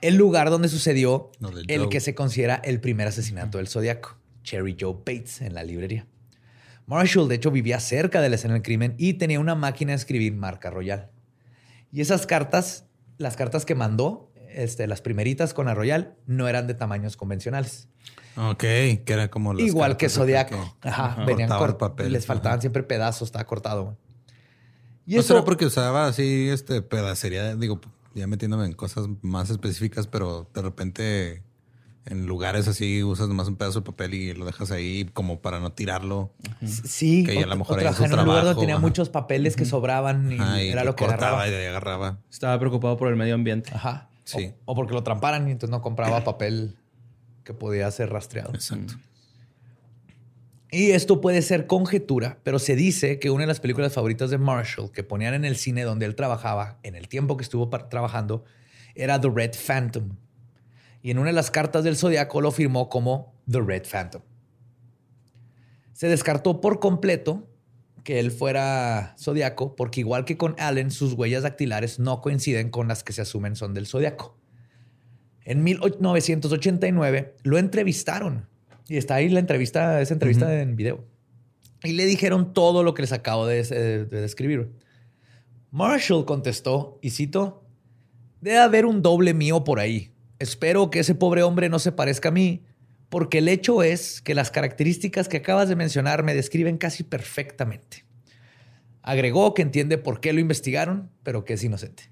el lugar donde sucedió el que se considera el primer asesinato del Zodiaco, Cherry Joe Bates, en la librería. Marshall, de hecho, vivía cerca de la escena del crimen y tenía una máquina de escribir marca Royal. Y esas cartas, las cartas que mandó, este, las primeritas con la Royal, no eran de tamaños convencionales. Ok, que era como las Igual que Zodiaco. Ajá, venían papel. Les faltaban siempre pedazos, estaba cortado. Y ¿No eso... será porque usaba así este pedacería, digo, ya metiéndome en cosas más específicas, pero de repente en lugares así usas nomás un pedazo de papel y lo dejas ahí como para no tirarlo. Sí, que a lo mejor en un lugar donde tenía muchos papeles que sobraban y, era lo que agarraba. y agarraba. Estaba preocupado por el medio ambiente. Ajá. Sí. O, porque lo tramparan y entonces no compraba papel que podía ser rastreado. Exacto. Y esto puede ser conjetura, pero se dice que una de las películas favoritas de Marshall que ponían en el cine donde él trabajaba, en el tiempo que estuvo trabajando, era The Red Phantom. Y en una de las cartas del Zodiaco lo firmó como The Red Phantom. Se descartó por completo que él fuera Zodiaco, porque igual que con Allen, sus huellas dactilares no coinciden con las que se asumen son del Zodiaco. En 1989 lo entrevistaron y está ahí la entrevista, esa entrevista en video. Y le dijeron todo lo que les acabo de, describir. Marshall contestó, y cito, debe haber un doble mío por ahí. Espero que ese pobre hombre no se parezca a mí, porque el hecho es que las características que acabas de mencionar me describen casi perfectamente. Agregó que entiende por qué lo investigaron, pero que es inocente.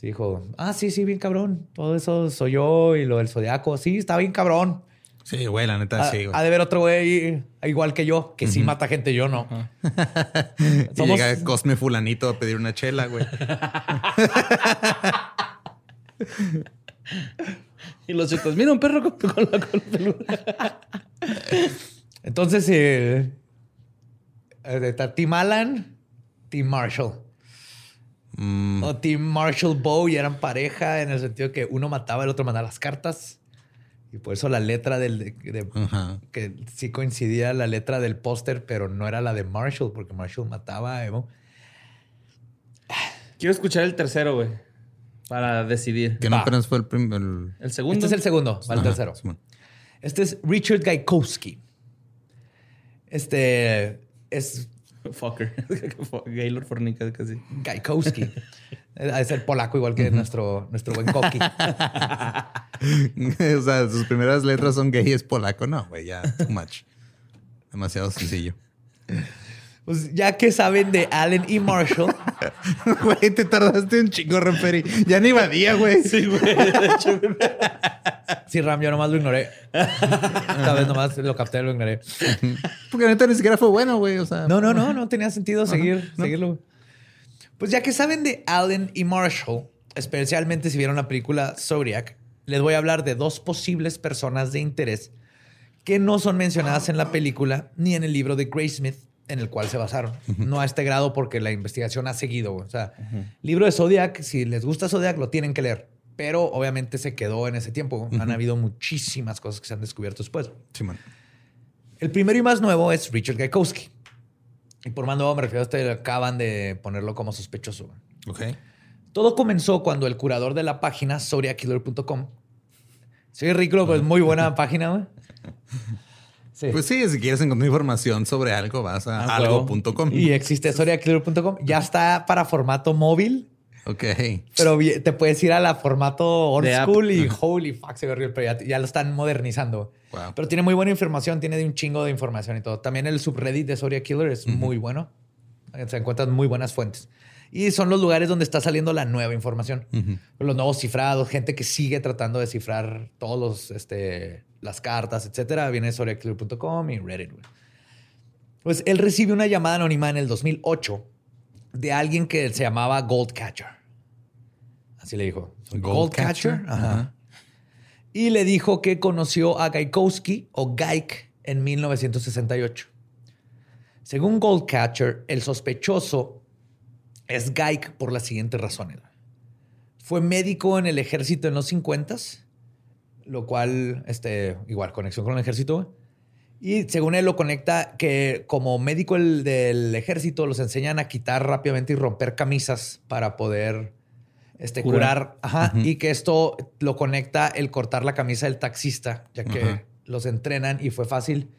Dijo, ah, sí, sí, bien cabrón. Todo eso soy yo y lo del zodiaco. Sí, está bien cabrón. Sí, güey, la neta, sí, güey. Ha de ver otro güey igual que yo, que sí mata gente, yo no. [LAUGHS] y llega Cosme Fulanito a pedir una chela, güey. [LAUGHS] y los chicos, mira un perro con, la peluda. [LAUGHS] Entonces, eh, Tim Alan, Tim Marshall. Mm. O Tim Marshall Bow eran pareja en el sentido que uno mataba, el otro mandaba las cartas. Y por eso la letra del... que sí coincidía la letra del póster, pero no era la de Marshall, porque Marshall mataba a Evo. Quiero escuchar el tercero, güey. Para decidir. Que no apenas fue el, primero. el, segundo. Este es el segundo, va el tercero. Este es Richard Gaikowski. Este es. Fucker. [LAUGHS] Gaylord Fornica, casi. Gaikowski. Es el polaco, igual que nuestro, nuestro buen Koki. [LAUGHS] o sea, sus primeras letras son gay, es polaco. No, güey, ya, too much. Demasiado sencillo. Pues ya que saben de Allen y Marshall. [LAUGHS] Güey, te tardaste un chingo, Referi. Ya ni vadía, güey. Sí, güey. De sí, Ram, yo nomás lo ignoré. Esta vez nomás lo capté y lo ignoré. Porque neta ni siquiera fue bueno, güey. O sea. No, no, no, no tenía sentido seguir, seguirlo. Pues ya que saben de Allen y Marshall, especialmente si vieron la película Zodiac, les voy a hablar de dos posibles personas de interés que no son mencionadas en la película ni en el libro de Grace Smith en el cual se basaron. No a este grado porque la investigación ha seguido. O sea, libro de Zodiac, si les gusta Zodiac, lo tienen que leer. Pero obviamente se quedó en ese tiempo. Han habido muchísimas cosas que se han descubierto después. Sí, El primero y más nuevo es Richard Gaikowski. Y por más nuevo me refiero a este, acaban de ponerlo como sospechoso. Ok. Todo comenzó cuando el curador de la página zodiackiller.com. Soy ridículo, pero es muy buena [LAUGHS] página, güey. Pues sí, si quieres encontrar información sobre algo, vas a ah, algo.com. Y existe historiaclear.com. Ya está para formato móvil. Ok. Pero te puedes ir a la formato old school y holy fuck, se ve pero ya, lo están modernizando. Pero tiene muy buena información, tiene un chingo de información y todo. También el subreddit de Soria Killer es muy bueno. Se encuentran muy buenas fuentes. Y son los lugares donde está saliendo la nueva información. Los nuevos cifrados, gente que sigue tratando de cifrar todos los este, las cartas, etcétera, viene de y Reddit. Pues él recibe una llamada anónima en el 2008 de alguien que se llamaba Goldcatcher. Así le dijo. Goldcatcher. Ajá. Y le dijo que conoció a Gaikowski o Gaik en 1968. Según Goldcatcher, el sospechoso es Gaik por las siguientes razones. Fue médico en el ejército en los 50s lo cual, este, igual, conexión con el ejército. Y según él lo conecta que como médico del ejército los enseñan a quitar rápidamente y romper camisas para poder este, curar. Ajá, Y que esto lo conecta el cortar la camisa del taxista, ya que los entrenan y fue fácil.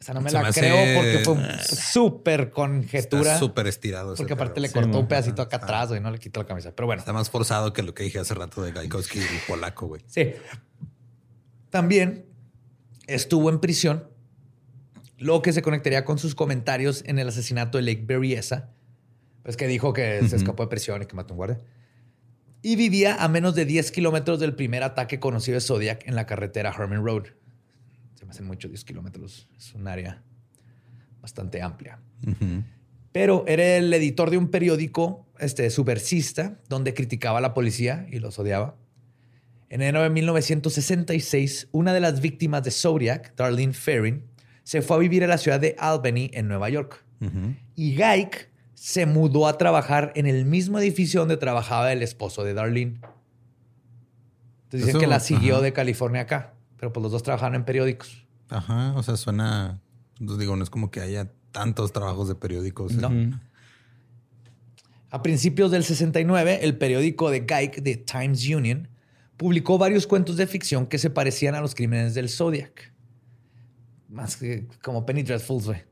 Esa no me la creo porque fue súper conjetura. Súper estirado. Porque aparte le cortó un pedacito acá atrás, y no le quitó la camisa. Pero bueno. Está más forzado que lo que dije hace rato de Gaikowski y polaco, güey. Sí. También estuvo en prisión, lo que se conectaría con sus comentarios en el asesinato de Lake Berryessa, pues que dijo que se escapó de prisión y que mató a un guardia. Y vivía a menos de 10 kilómetros del primer ataque conocido de Zodiac en la carretera Herman Road. Se me hacen mucho 10 kilómetros. Es un área bastante amplia. Pero era el editor de un periódico este, subversista donde criticaba a la policía y los odiaba. En enero de 1966, una de las víctimas de Zodiac, Darlene Ferrin, se fue a vivir a la ciudad de Albany, en Nueva York. Y Gaik se mudó a trabajar en el mismo edificio donde trabajaba el esposo de Darlene. Entonces dicen que la siguió de California acá, pero pues los dos trabajaban en periódicos. Ajá, o sea, suena, pues digo, no es como que haya tantos trabajos de periódicos. No. A principios del 69, el periódico de Gaik, The Times Union, publicó varios cuentos de ficción que se parecían a los crímenes del Zodiac. Más que como Penny Dreadfuls, güey.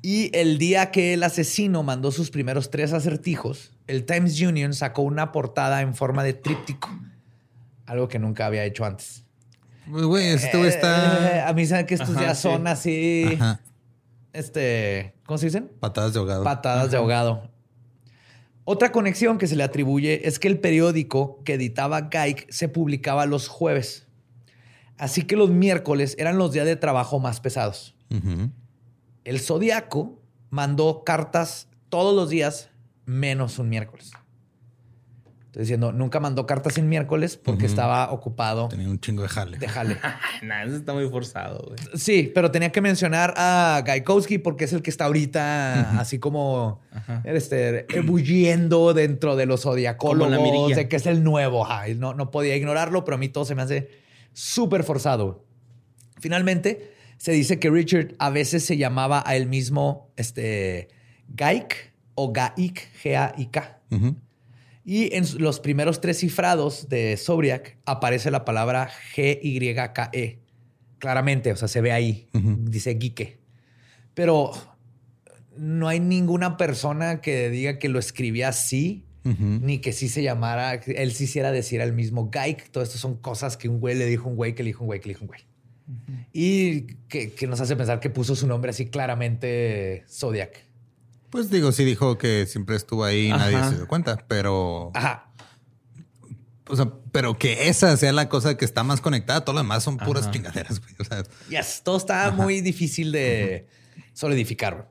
Y el día que el asesino mandó sus primeros tres acertijos, el Times Union sacó una portada en forma de tríptico. Algo que nunca había hecho antes. Güey, esto está. Eh, a mí saben que estos ya son así. Este. ¿Cómo se dicen? Patadas de ahogado. Patadas de ahogado. Otra conexión que se le atribuye es que el periódico que editaba Gaik se publicaba los jueves. Así que los miércoles eran los días de trabajo más pesados. El Zodíaco mandó cartas todos los días, menos un miércoles. Entonces diciendo, nunca mandó cartas en miércoles porque estaba ocupado. Tenía un chingo de jale. De jale. [LAUGHS] nah, eso está muy forzado, güey. Sí, pero tenía que mencionar a Gaikowski porque es el que está ahorita así como este, ebulliendo dentro de los zodiacólogos, de que es el nuevo. no, no podía ignorarlo, pero a mí todo se me hace súper forzado. Finalmente, se dice que Richard a veces se llamaba a él mismo este, Gaik o Gaik, G-A-I-K. Y en los primeros tres cifrados de Sobriak aparece la palabra G-Y-K-E. Claramente, o sea, se ve ahí. Dice Gike. Pero no hay ninguna persona que diga que lo escribía así, ni que sí se llamara, él sí hiciera decir al mismo Gaik. Todo esto son cosas que un güey le dijo a un güey, que le dijo un güey, que le dijo un güey. Y que, que, nos hace pensar que puso su nombre así claramente Zodiac. Pues digo, sí dijo que siempre estuvo ahí y nadie se dio cuenta, pero. Ajá. O sea, pero que esa sea la cosa que está más conectada, todo lo demás son puras chingaderas, güey. O sea, yes, todo está muy difícil de solidificar.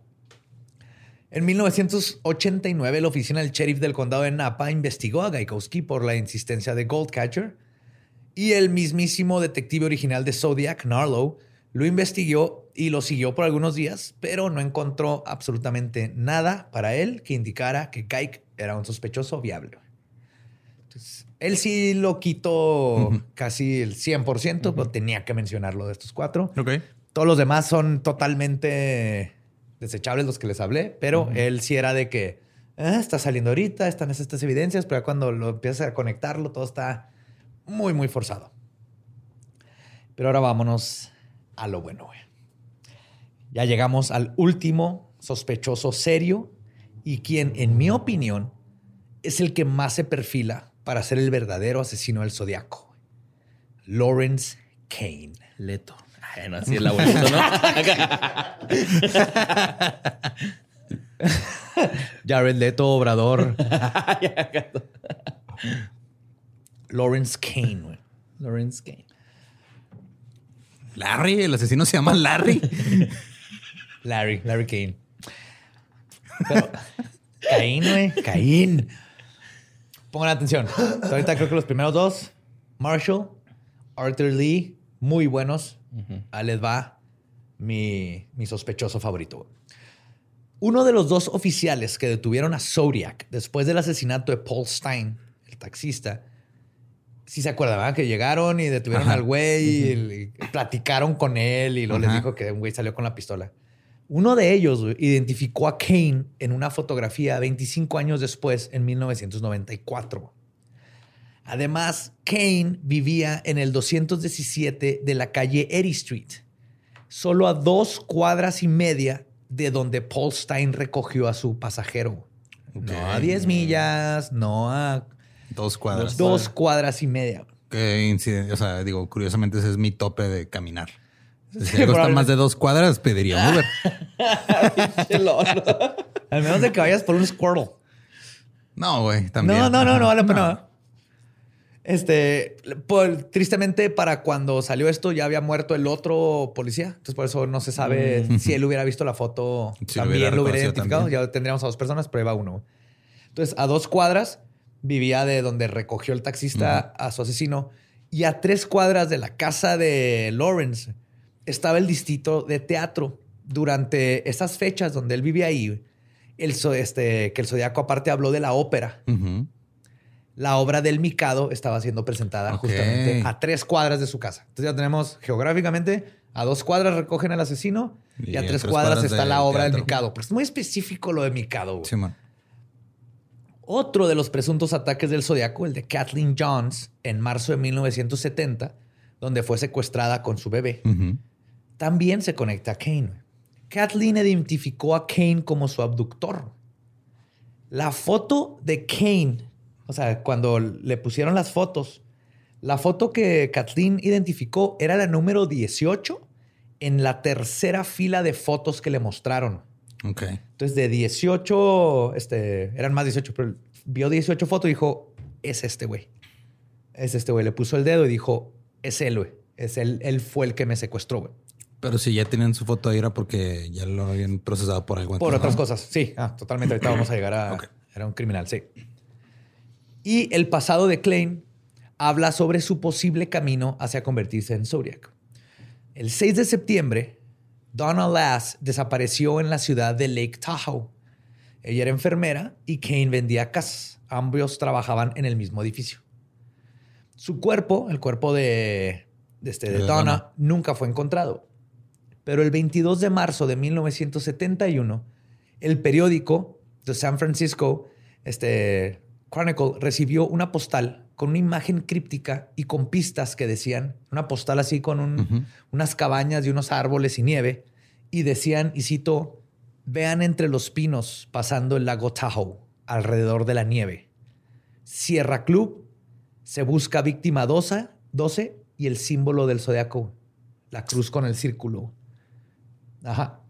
En 1989, la oficina del sheriff del condado de Napa investigó a Gaikowski por la insistencia de Goldcatcher y el mismísimo detective original de Zodiac, Narlow, lo investigó y lo siguió por algunos días, pero no encontró absolutamente nada para él que indicara que Kike era un sospechoso viable. Entonces, él sí lo quitó casi el 100%, pero tenía que mencionarlo de estos cuatro. Todos los demás son totalmente desechables los que les hablé, pero él sí era de que ah, está saliendo ahorita, están estas evidencias, pero cuando lo empiezas a conectarlo, todo está muy, muy forzado. Pero ahora vámonos a lo bueno. Ya llegamos al último sospechoso serio y quien, en mi opinión, es el que más se perfila para ser el verdadero asesino del zodiaco. Lawrence Kane. Leto. Bueno, así es la abuelito, ¿no? Jared Leto, Obrador. [LAUGHS] Lawrence Kane, Lawrence Kane. Larry, el asesino se llama Larry. [LAUGHS] Larry, Larry Kane. Pero, Caín, güey. Caín. Pongan atención. Ahorita creo que los primeros dos, Marshall, Arthur Lee, muy buenos. A les va mi, mi sospechoso favorito. Uno de los dos oficiales que detuvieron a Zodiac después del asesinato de Paul Stein, el taxista, sí se acuerdan, Que llegaron y detuvieron al güey y, platicaron con él y luego les dijo que un güey salió con la pistola. Uno de ellos identificó a Kane en una fotografía 25 años después, en 1994. Además, Kane vivía en el 217 de la calle Erie Street, solo a dos cuadras y media de donde Paul Stein recogió a su pasajero. No a 10 millas, no a Dos cuadras. Dos cuadras y media. Que o sea, digo, curiosamente ese es mi tope de caminar. Si algo está más de dos cuadras, pediría un Uber. [LAUGHS] Al menos de que vayas por un Squirtle. No, güey, también. No, no, no, no vale la Este, tristemente, para cuando salió esto, ya había muerto el otro policía. Entonces, por eso no se sabe mm. si él hubiera visto la foto. también lo hubiera identificado. Ya tendríamos a dos personas, pero iba uno. Entonces, a dos cuadras vivía de donde recogió el taxista a su asesino. Y a tres cuadras de la casa de Lawrence estaba el distrito de teatro. Durante esas fechas donde él vivía ahí, el, este, que el Zodíaco aparte habló de la ópera. La obra del Mikado estaba siendo presentada justamente a tres cuadras de su casa. Entonces ya tenemos geográficamente a dos cuadras recogen al asesino y, a, tres, cuadras, está la obra del Mikado. Porque es muy específico lo de Mikado. Sí, man. Otro de los presuntos ataques del Zodiaco, el de Kathleen Johns, en marzo de 1970, donde fue secuestrada con su bebé, también se conecta a Kane. Kathleen identificó a Kane como su abductor. La foto de Kane, o sea, cuando le pusieron las fotos, la foto que Kathleen identificó era la número 18 en la tercera fila de fotos que le mostraron. Entonces, de 18, este, eran más 18, pero vio 18 fotos y dijo, es este güey. Es este güey. Le puso el dedo y dijo, es él, güey. Es él, él fue el que me secuestró, güey. Pero si ya tenían su foto ahí era porque ya lo habían procesado por algo. Por otras cosas, sí. Ah, totalmente. Ahorita vamos a llegar a... Era un criminal, sí. Y el pasado de Klein habla sobre su posible camino hacia convertirse en Zodiac. El 6 de septiembre, Donna Lass desapareció en la ciudad de Lake Tahoe. Ella era enfermera y Kane vendía casas. Ambos trabajaban en el mismo edificio. Su cuerpo, el cuerpo de, este, de Donna, nunca fue encontrado. Pero el 22 de marzo de 1971, el periódico The San Francisco este, Chronicle recibió una postal con una imagen críptica y con pistas que decían, una postal así con unas cabañas y unos árboles y nieve, y decían, y cito, vean entre los pinos pasando el lago Tahoe, alrededor de la nieve. Sierra Club, se busca víctima 12, 12 y el símbolo del zodiaco, la cruz con el círculo. Ajá.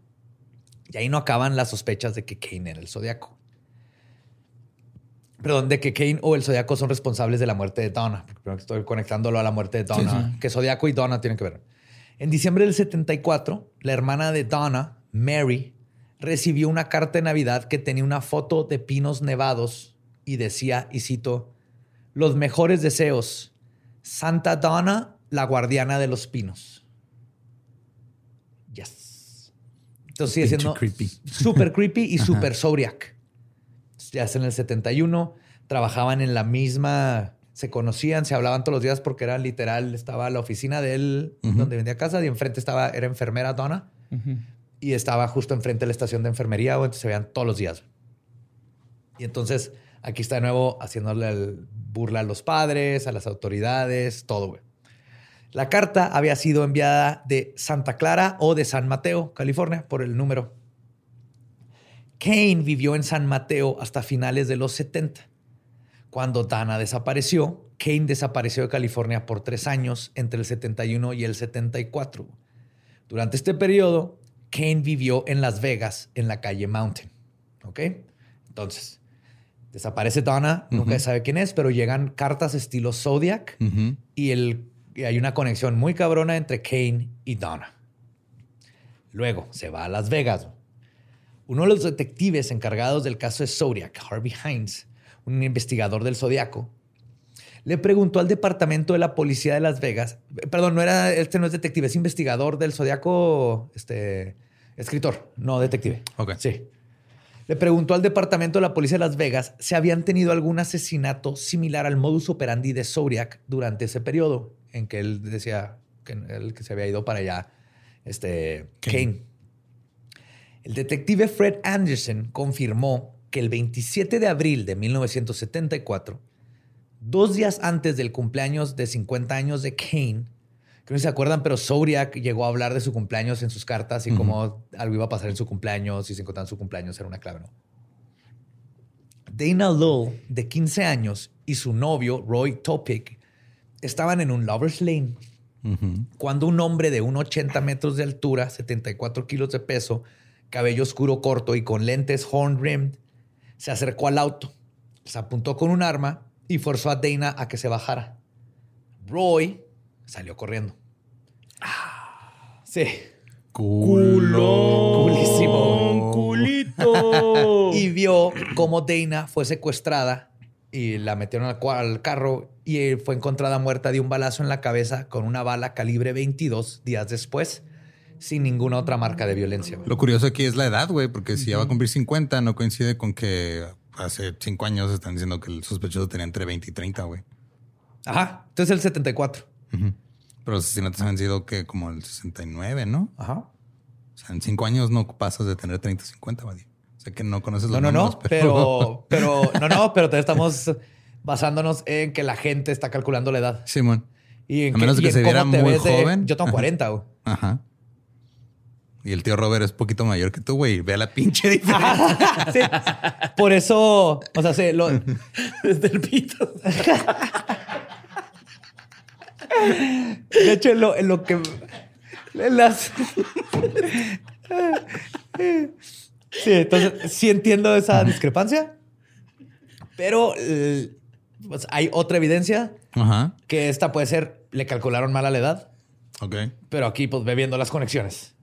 Y ahí no acaban las sospechas de que Kane era el zodiaco perdón, de que Kane o el Zodiaco son responsables de la muerte de Donna. Porque estoy conectándolo a la muerte de Donna. Que Zodiaco y Donna tienen que ver. En diciembre del 74, la hermana de Donna, Mary, recibió una carta de Navidad que tenía una foto de pinos nevados y decía, y cito, los mejores deseos, Santa Donna, la guardiana de los pinos. Yes. Entonces sigue siendo super creepy y [LAUGHS] super zodiac ya es en el 71, trabajaban en la misma, se conocían, se hablaban todos los días porque era literal, estaba la oficina de él donde vendía casa y enfrente estaba, era enfermera Donna y estaba justo enfrente de la estación de enfermería, entonces se veían todos los días. Y entonces aquí está de nuevo haciéndole burla a los padres, a las autoridades, todo, güey. La carta había sido enviada de Santa Clara o de San Mateo, California, por el número Kane vivió en San Mateo hasta finales de los 70. Cuando Dana desapareció, Kane desapareció de California por tres años entre el 71 y el 74. Durante este periodo, Kane vivió en Las Vegas, en la calle Mountain. ¿Ok? Entonces, desaparece Donna, nunca se sabe quién es, pero llegan cartas estilo Zodiac y, y hay una conexión muy cabrona entre Kane y Donna. Luego se va a Las Vegas. Uno de los detectives encargados del caso de Zodiac, Harvey Hines, un investigador del Zodiaco, le preguntó al departamento de la policía de Las Vegas, perdón, no era, este no es detective, es investigador del Zodiaco, este, escritor, no detective. Ok. Sí. Le preguntó al departamento de la policía de Las Vegas si habían tenido algún asesinato similar al modus operandi de Zodiac durante ese periodo en que él decía que, él, que se había ido para allá, este, Kane. El detective Fred Anderson confirmó que el 27 de abril de 1974, dos días antes del cumpleaños de 50 años de Kane, que no se acuerdan, pero Zodiac llegó a hablar de su cumpleaños en sus cartas y cómo algo iba a pasar en su cumpleaños y se encontraban su cumpleaños era una clave, ¿no? Dana Lowell, de 15 años, y su novio, Roy Topic, estaban en un Lover's Lane. Cuando un hombre de 1,80 metros de altura, 74 kilos de peso, cabello oscuro corto y con lentes horn rimmed, se acercó al auto, se apuntó con un arma y forzó a Dana a que se bajara. Roy salió corriendo. Ah, sí. Culo. Culísimo. Culito. [LAUGHS] y vio cómo Dana fue secuestrada y la metieron al, al, carro y fue encontrada muerta de un balazo en la cabeza con una bala calibre 22 días después sin ninguna otra marca de violencia. Lo curioso aquí es la edad, güey, porque si ya va a cumplir 50, no coincide con que hace cinco años están diciendo que el sospechoso tenía entre 20 y 30, güey. Ajá. Entonces el 74. Pero los asesinatos han sido que como el 69, ¿no? Ajá. O sea, en cinco años no pasas de tener 30 o 50, güey. Sé que no conoces los no, no, números, no, pero... [LAUGHS] pero... no, no, pero estamos basándonos en que la gente está calculando la edad. Simón. y en a menos que, se viera muy joven. yo tengo 40, güey. Ajá. Y el tío Robert es poquito mayor que tú, güey. Ve la pinche [LAUGHS] diferencia. [LAUGHS] sí. Por eso, o sea, se lo... [LAUGHS] Desde el pito. De hecho, en lo, en lo que... En las... Sí, entonces sí entiendo esa discrepancia, pero pues, hay otra evidencia Ajá. que esta puede ser, le calcularon mal a la edad. Ok. Pero aquí, pues, ve viendo las conexiones.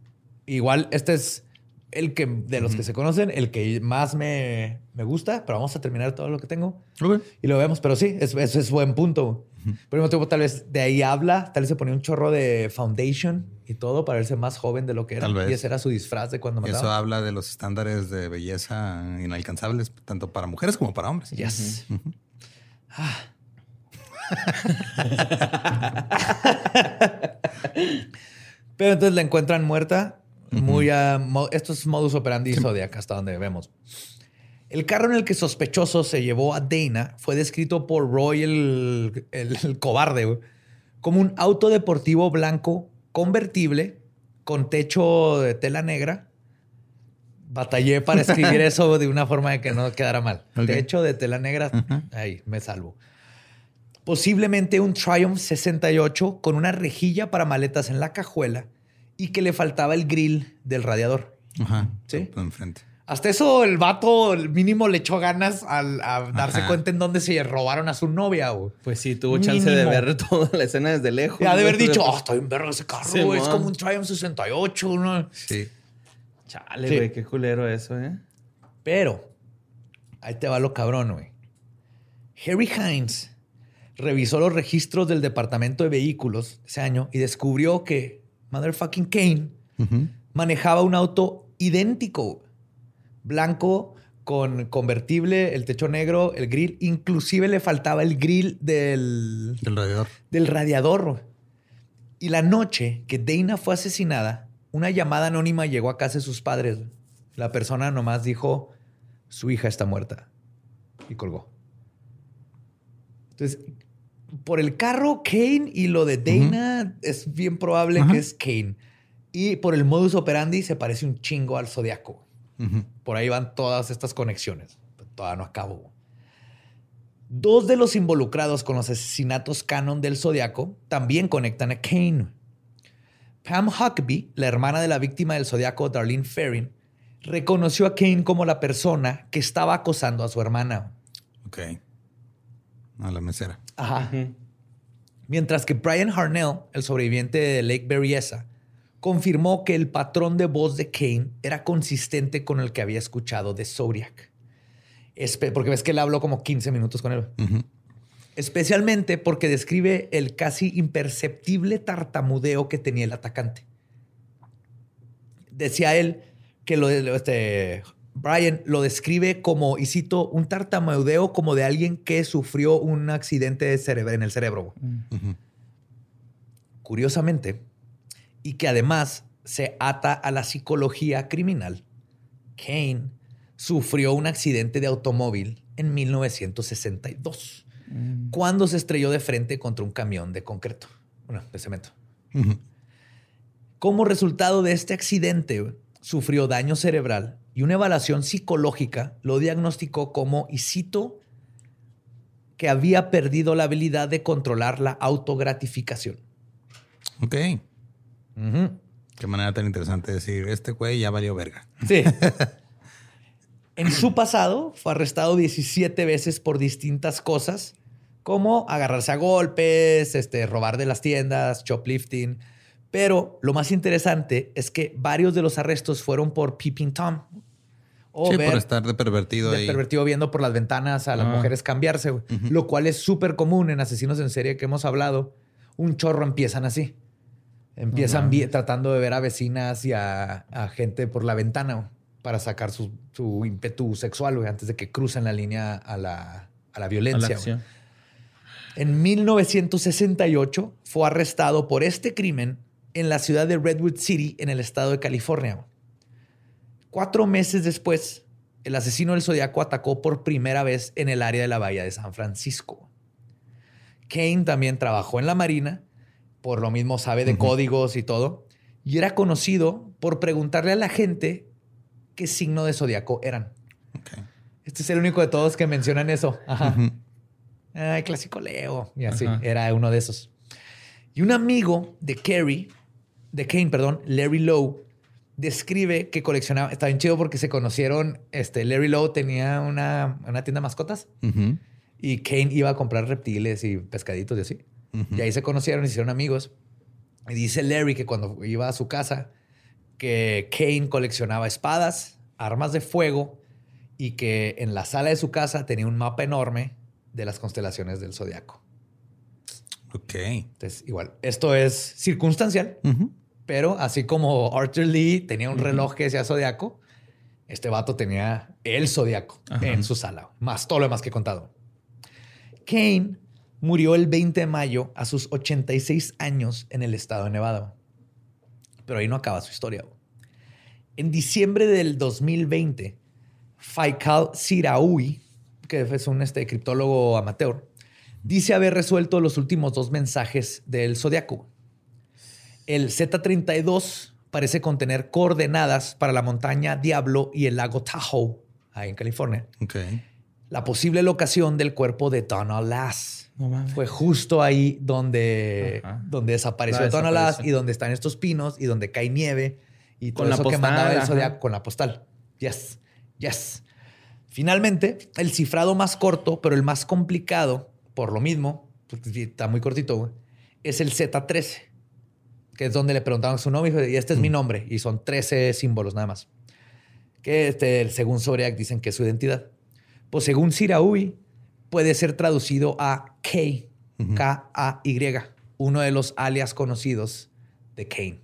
Igual, este es el que, de los que se conocen, el que más me, gusta, pero vamos a terminar todo lo que tengo. Y lo vemos, pero sí, eso es, buen punto. Tiempo, tal vez de ahí habla, tal vez se ponía un chorro de foundation y todo para verse más joven de lo que era. Y ese era su disfraz de cuando mataba. Eso habla de los estándares de belleza inalcanzables, tanto para mujeres como para hombres. Yes. ah. [LAUGHS] [LAUGHS] Pero entonces la encuentran muerta. Muy a, esto es modus operandi Zodiac, hasta donde vemos. El carro en el que sospechoso se llevó a Dana fue descrito por Roy el, el, cobarde como un auto deportivo blanco convertible con techo de tela negra. Batallé para escribir [LAUGHS] eso de una forma de que no quedara mal. Techo de tela negra, ahí me salvo. Posiblemente un Triumph 68 con una rejilla para maletas en la cajuela y que le faltaba el grill del radiador. Ajá. Sí. Enfrente. Hasta eso el vato el mínimo le echó ganas al a darse cuenta en dónde se robaron a su novia. Pues sí, tuvo chance de ver toda la escena desde lejos. Ya de haber dicho, oh, estoy en verga ese carro, es como un Triumph 68. ¿no? Sí. Chale, güey, qué culero eso, ¿eh? Pero, ahí te va lo cabrón, güey. Harry Hines revisó los registros del departamento de vehículos ese año y descubrió que motherfucking Kane manejaba un auto idéntico, blanco, con convertible, el techo negro, el grill. Inclusive le faltaba el grill del... Del radiador. Del radiador. Y la noche que Dana fue asesinada, una llamada anónima llegó a casa de sus padres. La persona nomás dijo, su hija está muerta. Y colgó. Entonces, por el carro Kane y lo de Dana es bien probable que es Kane. Y por el modus operandi se parece un chingo al Zodiaco. Por ahí van todas estas conexiones. todavía no acabo. Dos de los involucrados con los asesinatos canon del Zodiaco también conectan a Kane. Pam Huckabee, la hermana de la víctima del Zodiaco, Darlene Ferrin, reconoció a Kane como la persona que estaba acosando a su hermana. Ok. A la mesera. Ajá. Mientras que Brian Harnell, el sobreviviente de Lake Berryessa, confirmó que el patrón de voz de Kane era consistente con el que había escuchado de Zodiac. Porque ves que él habló como 15 minutos con él. Especialmente porque describe el casi imperceptible tartamudeo que tenía el atacante. Decía él que lo, este, Brian lo describe como, y cito, un tartamudeo como de alguien que sufrió un accidente de en el cerebro. Mm. Curiosamente, y que además se ata a la psicología criminal, Kane sufrió un accidente de automóvil en 1962, mm. cuando se estrelló de frente contra un camión de concreto, bueno, de cemento. Como resultado de este accidente, sufrió daño cerebral y una evaluación psicológica lo diagnosticó como, y cito, que había perdido la habilidad de controlar la autogratificación. Ok. Qué manera tan interesante de decir, este güey ya valió verga. Sí. [LAUGHS] en su pasado fue arrestado 17 veces por distintas cosas, como agarrarse a golpes, este, robar de las tiendas, shoplifting. Pero lo más interesante es que varios de los arrestos fueron por peeping Tom, sí, por estar de pervertido de pervertido viendo por las ventanas a las ah. mujeres cambiarse, Lo cual es súper común en asesinos en serie que hemos hablado. Un chorro empiezan así. Empiezan tratando de ver a vecinas y a, gente por la ventana para sacar su, ímpetu sexual antes de que crucen la línea a la, violencia. en 1968 fue arrestado por este crimen en la ciudad de Redwood City, en el estado de California. Cuatro meses después, el asesino del zodiaco atacó por primera vez en el área de la bahía de San Francisco. Kane también trabajó en la Marina, por lo mismo sabe de códigos y todo, y era conocido por preguntarle a la gente qué signo de zodiaco eran. Este es el único de todos que mencionan eso. Ajá. clásico Leo. Y así, era uno de esos. Y un amigo de Kerry, de Kane, perdón, Larry Lowe, describe que coleccionaba, está bien chido porque se conocieron, este, Larry Lowe tenía una, tienda de mascotas y Kane iba a comprar reptiles y pescaditos y así. Y ahí se conocieron, hicieron amigos. Y dice Larry que cuando iba a su casa, que Kane coleccionaba espadas, armas de fuego y que en la sala de su casa tenía un mapa enorme de las constelaciones del zodiaco. Ok. Entonces, igual, esto es circunstancial, pero así como Arthur Lee tenía un reloj que decía zodiaco, este vato tenía el zodiaco en su sala, más todo lo demás que he contado. Kane murió el 20 de mayo a sus 86 años en el estado de Nevada. Pero ahí no acaba su historia. En diciembre del 2020, Faikal Siraui, que es un este, criptólogo amateur, dice haber resuelto los últimos dos mensajes del zodiaco. El Z32 parece contener coordenadas para la montaña Diablo y el lago Tahoe, ahí en California. La posible locación del cuerpo de Donna Lass. Fue justo ahí donde, donde desapareció Donna Lass y donde están estos pinos y donde cae nieve y todo eso que mandaba el zodiaco con la postal. Yes, yes. Finalmente, el cifrado más corto, pero el más complicado, por lo mismo, porque está muy cortito, es el Z13, que es donde le preguntaban su nombre y este es mi mm. nombre, y son 13 símbolos nada más. Que este, según Zodiac dicen que es su identidad. Pues según Siraui, puede ser traducido a K, K-A-Y, uno de los alias conocidos de Kane.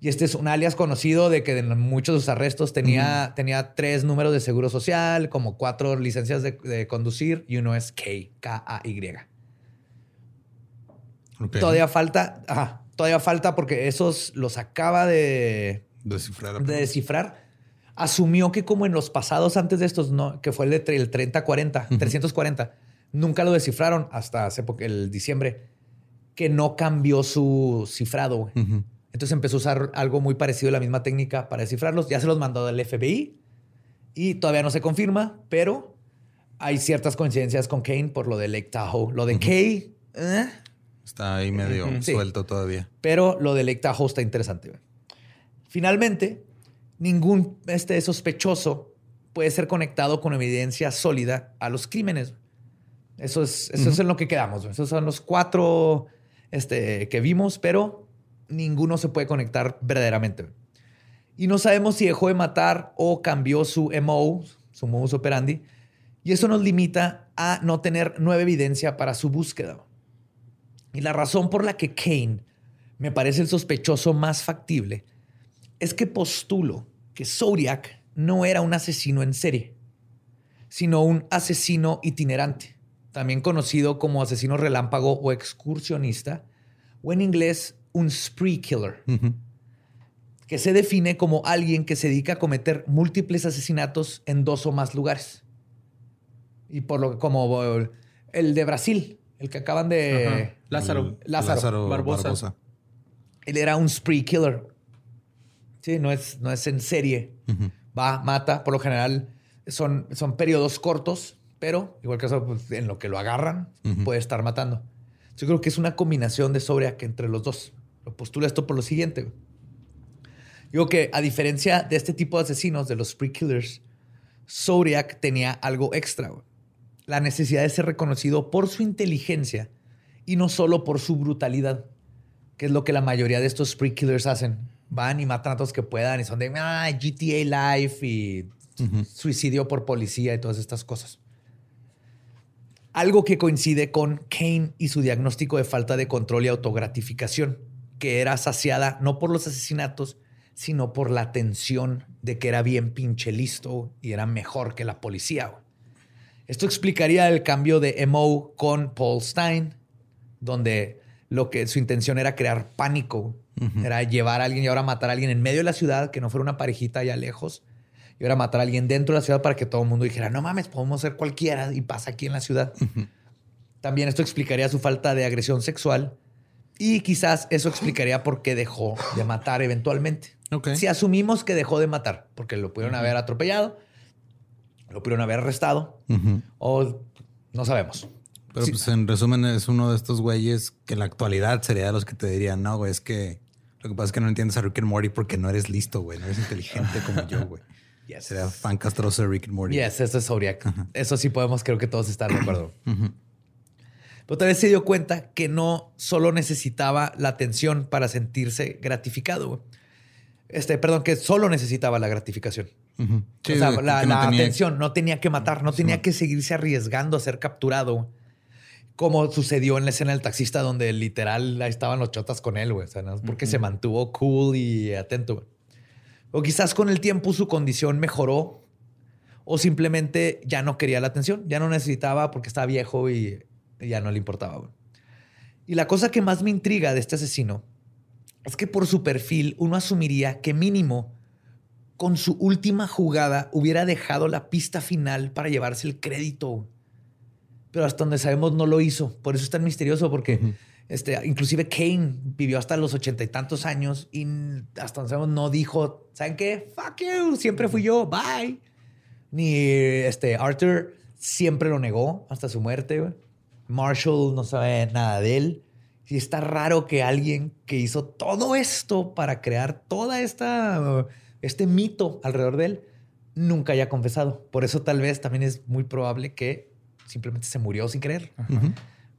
Y este es un alias conocido de que en muchos de sus arrestos tenía, tenía tres números de seguro social, como cuatro licencias de, conducir y uno es K, K-A-Y. Todavía falta, todavía falta porque esos los acaba de descifrar. De descifrar. Asumió que como en los pasados antes de estos, no, que fue el, de, el 3040, 340, nunca lo descifraron hasta hace el diciembre, que no cambió su cifrado. Entonces empezó a usar algo muy parecido a la misma técnica para descifrarlos. Ya se los mandó al FBI y todavía no se confirma, pero hay ciertas coincidencias con Kane por lo de Lake Tahoe. Lo de Kane eh. Está ahí medio suelto todavía. Pero lo de Lake Tahoe está interesante. Finalmente, ningún este sospechoso puede ser conectado con evidencia sólida a los crímenes. Eso es, eso es en lo que quedamos. Esos son los cuatro este, que vimos, pero ninguno se puede conectar verdaderamente. Y no sabemos si dejó de matar o cambió su MO, su modus operandi. Y eso nos limita a no tener nueva evidencia para su búsqueda. Y la razón por la que Kane me parece el sospechoso más factible es que postulo que Zodiac no era un asesino en serie, sino un asesino itinerante, también conocido como asesino relámpago o excursionista, o en inglés un spree killer, que se define como alguien que se dedica a cometer múltiples asesinatos en dos o más lugares. Y por lo que, como el de Brasil, el que acaban de... Lázaro. Lázaro. Barbosa. Él era un spree killer. Sí, no es, no es en serie. Va, mata. Por lo general son, son periodos cortos, pero igual que eso, pues, en lo que lo agarran, puede estar matando. Yo creo que es una combinación de que entre los dos postula esto por lo siguiente. Digo que a diferencia de este tipo de asesinos, de los spree killers, Zodiac tenía algo extra. La necesidad de ser reconocido por su inteligencia y no solo por su brutalidad, que es lo que la mayoría de estos spree killers hacen. Van y matan a todos que puedan y son de ah, GTA Life y suicidio por policía y todas estas cosas. Algo que coincide con Kane y su diagnóstico de falta de control y autogratificación que era saciada no por los asesinatos, sino por la tensión de que era bien pinche listo y era mejor que la policía. Esto explicaría el cambio de MO con Paul Stein, donde lo que su intención era crear pánico, era llevar a alguien y ahora matar a alguien en medio de la ciudad, que no fuera una parejita allá lejos, y ahora matar a alguien dentro de la ciudad para que todo el mundo dijera, no mames, podemos ser cualquiera y pasa aquí en la ciudad. También esto explicaría su falta de agresión sexual y quizás eso explicaría por qué dejó de matar eventualmente. Si asumimos que dejó de matar, porque lo pudieron haber atropellado, lo pudieron haber arrestado, o no sabemos. Pero pues en resumen es uno de estos güeyes que en la actualidad sería de los que te dirían, no, güey, es que lo que pasa es que no entiendes a Rick and Morty porque no eres listo, güey, no eres inteligente como yo, güey. [LAUGHS] Sería fan castroso de Rick and Morty. Yes, eso es Zodiac. Eso sí podemos, creo que todos están de acuerdo. [CLEARS THROAT] Pero tal vez se dio cuenta que no solo necesitaba la atención para sentirse gratificado. Este, perdón, que solo necesitaba la gratificación. Ujú. Sí, o sea, que- la, no tenía- atención, no tenía que matar, no tenía que seguirse arriesgando a ser capturado. Como sucedió en la escena del taxista, donde literal ahí estaban los chotas con él, güey. O sea, ¿no? porque se mantuvo cool y atento. güey. O quizás con el tiempo su condición mejoró, o simplemente ya no quería la atención, ya no necesitaba porque estaba viejo y, y ya no le importaba. güey. Y la cosa que más me intriga de este asesino es que por su perfil uno asumiría que mínimo con su última jugada hubiera dejado la pista final para llevarse el crédito. Pero hasta donde sabemos no lo hizo. Por eso es tan misterioso, porque este, inclusive Kane vivió hasta los ochenta y tantos años y hasta donde sabemos no dijo, ¿saben qué? Fuck you, siempre fui yo, bye. Ni este, Arthur siempre lo negó hasta su muerte. Marshall no sabe nada de él. Y está raro que alguien que hizo todo esto para crear toda esta uh, este mito alrededor de él nunca haya confesado. Por eso tal vez también es muy probable que simplemente se murió sin Ujú.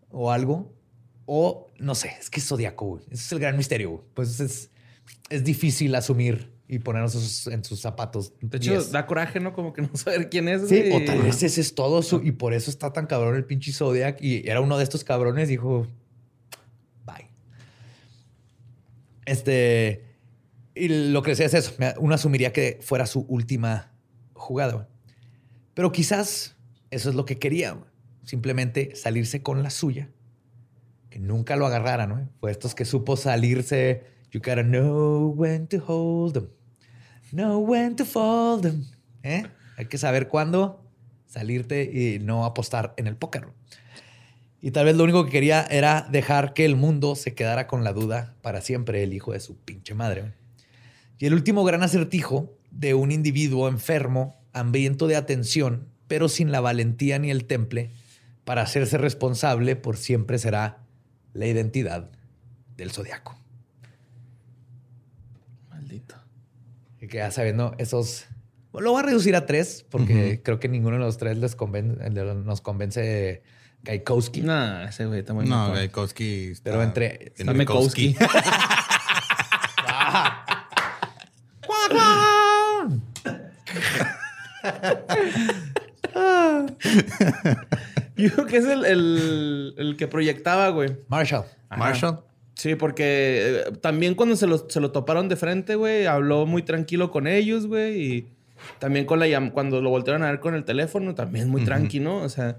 o algo. O no sé, es que es zodiaco. güey. Ese es el gran misterio. güey. Pues es, es difícil asumir y ponernos sus- en sus zapatos. De hecho, Yes. da coraje, ¿no? Como que no saber quién es. Sí, o tal vez ese es todo su. Y por eso está tan cabrón el pinche Zodiac. Y era uno de estos cabrones. Dijo, bye. Este. Y lo que decía es eso. Uno asumiría que fuera su última jugada. Pero quizás eso es lo que quería. Simplemente salirse con la suya. Que nunca lo agarraran, ¿no? Fue estos que supo salirse. You gotta know when to hold them. Know when to fold them. ¿eh? Hay que saber cuándo salirte y no apostar en el póker. Y tal vez lo único que quería era dejar que el mundo se quedara con la duda para siempre, el hijo de su pinche madre. Y el último gran acertijo de un individuo enfermo, hambriento de atención, pero sin la valentía ni el temple para hacerse responsable por siempre será la identidad del zodiaco. Maldito. Y que ya sabiendo esos. Lo voy a reducir a tres, porque creo que ninguno de los tres les convence, nos convence Gaikowski. No, ese güey está muy No. Gaikowski. Pero entre- tiene [LAUGHS] [LAUGHS] Yo creo que es el, el- el que proyectaba, güey. Marshall. Marshall. Sí, porque eh, también cuando se lo, se lo toparon de frente, güey, habló muy tranquilo con ellos, güey. Y también con la cuando lo voltearon a ver con el teléfono, también muy tranqui, ¿no? O sea,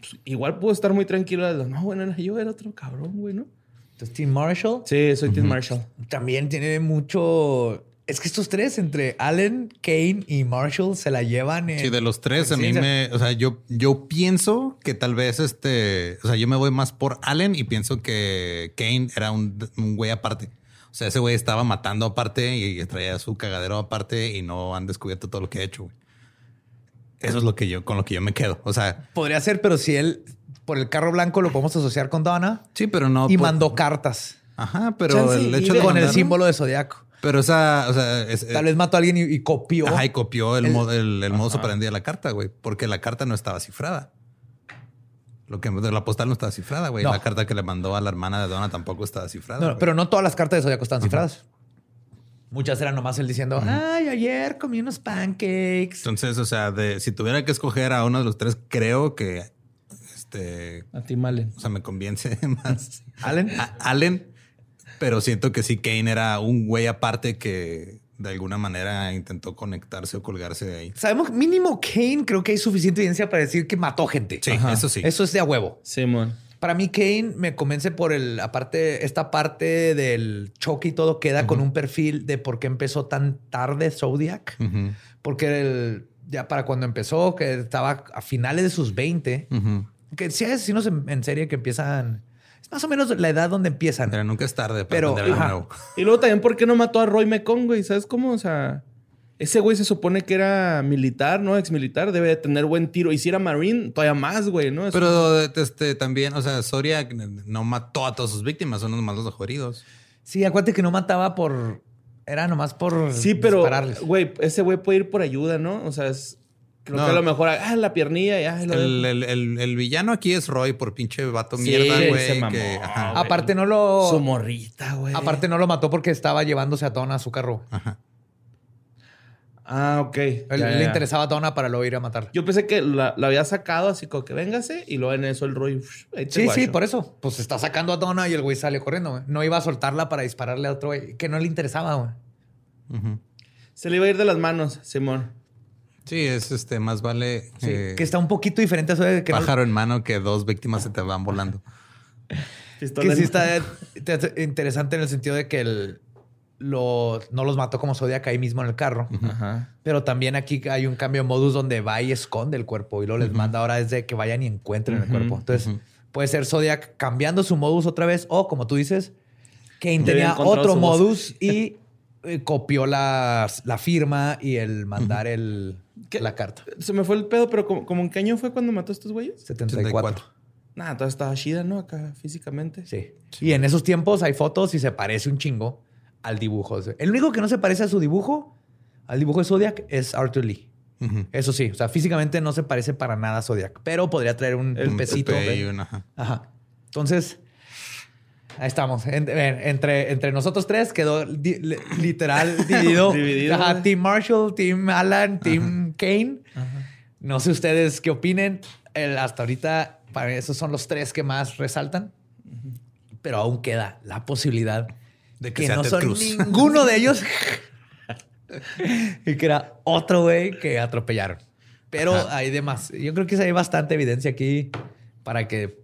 pues, igual pudo estar muy tranquilo. No, bueno, era yo, era otro cabrón, güey, ¿no? Entonces, Tim Marshall Sí, soy Tim Marshall. también tiene mucho. Es que estos tres, entre Allen, Kane y Marshall, se la llevan en. Sí, de los tres, a mí me. O sea, yo, yo pienso que tal vez este. O sea, yo me voy más por Allen y pienso que Kane era un, un güey aparte. O sea, ese güey estaba matando aparte y traía su cagadero aparte y no han descubierto todo lo que ha hecho, güey. Eso es lo que yo, con lo que yo me quedo. O sea, Podría ser, pero si él, por el carro blanco, lo podemos asociar con Donna sí, pero no. y por- mandó cartas Ajá, pero Chance el hecho de- con el símbolo de zodiaco. Pero esa, o sea, es- Tal vez mató a alguien y, y copió. Ajá, y copió el, el- mo- el, el modo operandi de la carta, güey. Porque la carta no estaba cifrada. Lo que la postal no estaba cifrada, güey. No. La carta que le mandó a la hermana de Donna tampoco estaba cifrada. No, pero no todas las cartas de Zodíaco están cifradas. Muchas eran nomás él diciendo, ay, ayer comí unos pancakes. Entonces, o sea, de, si tuviera que escoger a uno de los tres, creo que este, A Tim Allen. o sea, me convence [LAUGHS] más Allen. a Allen, pero siento que sí, Kane era un güey aparte que de alguna manera intentó conectarse o colgarse de ahí. Sabemos, mínimo Kane, creo que hay suficiente evidencia para decir que mató gente. Sí, Ajá. eso sí. Eso es de a huevo. Simón. Para mí, Kane me convence por el, aparte, esta parte del choque y todo queda con un perfil de por qué empezó tan tarde Zodiac. Ujú, Porque el- ya para cuando empezó, que estaba a finales de sus 20, ujú. que sí hay asesinos en, en serie que empiezan, es más o menos la edad donde empiezan. Pero nunca es tarde para Pero, aprender algo ajá. nuevo. Y luego también, ¿por qué no mató a Roy Mekong, güey? ¿Sabes cómo? O sea, ese güey se supone que era militar, ¿no? Ex militar, debe de tener buen tiro. Y si era marine, todavía más, güey, ¿no? Es- Pero este también, o sea, Soria no mató a todas sus víctimas, son los dejó heridos. Sí, acuérdate que no mataba por, era nomás por Sí, pero, dispararles. güey, ese güey puede ir por ayuda, ¿no? O sea, es... Creo No. que a lo mejor, ah, la piernilla, ya. lo El, el- el- el villano aquí es Roy por pinche vato Sí, mierda, güey. que-. Aparte no lo, Su morrita, güey. aparte no lo mató porque estaba llevándose a Tona a su carro. Ajá. Ah, ok. Él- Ya, le ya. interesaba a Donna para luego ir a matar. Yo pensé que la, la había sacado así como que véngase y luego en eso el Roy. Sí, sí, por eso. Pues está sacando a Donna y el güey sale corriendo, güey. No iba a soltarla para dispararle a otro güey que no le interesaba, güey. Se le iba a ir de las manos, Simón. Sí, es este, más vale Sí, eh, que está un poquito diferente a eso de que, no- pájaro en mano que dos víctimas se te van volando. [LAUGHS] Pistola que sí está [LAUGHS] te- interesante en el sentido de que el, lo, no los mató como Zodiac ahí mismo en el carro. Ajá. Pero también aquí hay un cambio de modus donde va y esconde el cuerpo y luego les manda ahora desde que vayan y encuentren el cuerpo. Entonces puede ser Zodiac cambiando su modus otra vez o como tú dices, había tenía otro modus y [LAUGHS] eh, copió la, la firma y el mandar el, ¿Qué? la carta. Se me fue el pedo, pero como, como en qué año fue cuando mató a estos güeyes? 74. 74. Nah, entonces estaba chida, ¿no? Acá físicamente. Sí. Y en esos tiempos hay fotos y se parece un chingo al dibujo. El único que no se parece a su dibujo, al dibujo de Zodiac, es Arthur Lee. Eso sí, o sea, físicamente no se parece para nada a Zodiac, pero podría traer un, El un pesito. Y un- ajá. Ajá. Entonces, ahí estamos. En- en- entre, entre nosotros tres quedó di- li- literal [LAUGHS] dividido. Dividido, Ajá. Team Marshall, Team Alan, Team Kane. No sé ustedes qué opinen. El- hasta ahorita, para esos son los tres que más resaltan. Pero aún queda la posibilidad De que que, no Ted son Cruz. ninguno de ellos. [LAUGHS] y que era otro güey que atropellaron. Pero hay demás. Yo creo que hay bastante evidencia aquí para que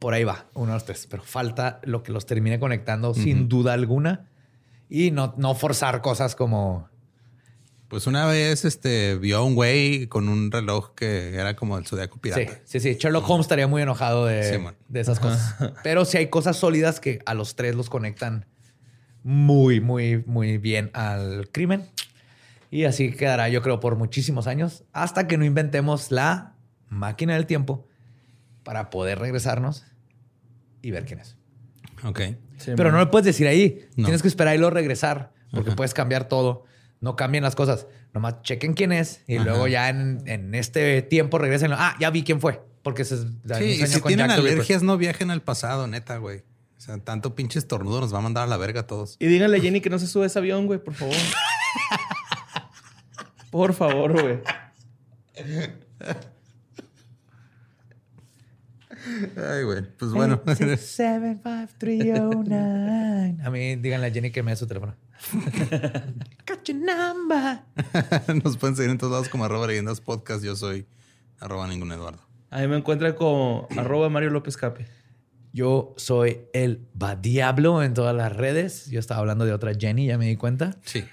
por ahí va, uno de los tres. Pero falta lo que los termine conectando sin duda alguna. Y no, no forzar cosas como Pues una vez este, vio a un güey con un reloj que era como el zodiaco Sí, pirata. sí, sí. Sherlock Holmes estaría muy enojado Sí, de esas cosas. Pero sí hay cosas sólidas que a los tres los conectan muy, muy, muy bien al crimen. Y así quedará, yo creo, por muchísimos años, hasta que no inventemos la máquina del tiempo para poder regresarnos y ver quién es. Ok. Sí, Pero man. no le puedes decir ahí. No. Tienes que esperar y luego regresar, porque puedes cambiar todo. No cambien las cosas. Nomás chequen quién es y Ajá. luego ya en, en este tiempo regresen. Ah, ya vi quién fue. Porque se Sí, y si tienen Jack Ripper. alergias, no viajen al pasado, neta, güey. O sea, tanto pinche estornudo nos va a mandar a la verga a todos. Y díganle a Jenny que no se sube a ese avión, güey, por favor. [LAUGHS] por favor, güey. Ay, güey. Pues bueno. 75309. A mí díganle a Jenny que me dé su teléfono. Got your number. nos pueden seguir en todos lados como arroba leyendas podcast. Yo soy arroba ningún Eduardo. A mí me encuentra como arroba Mario López Cape. Yo soy el Diablo en todas las redes. Yo estaba hablando de otra Jenny, ya me di cuenta. Sí.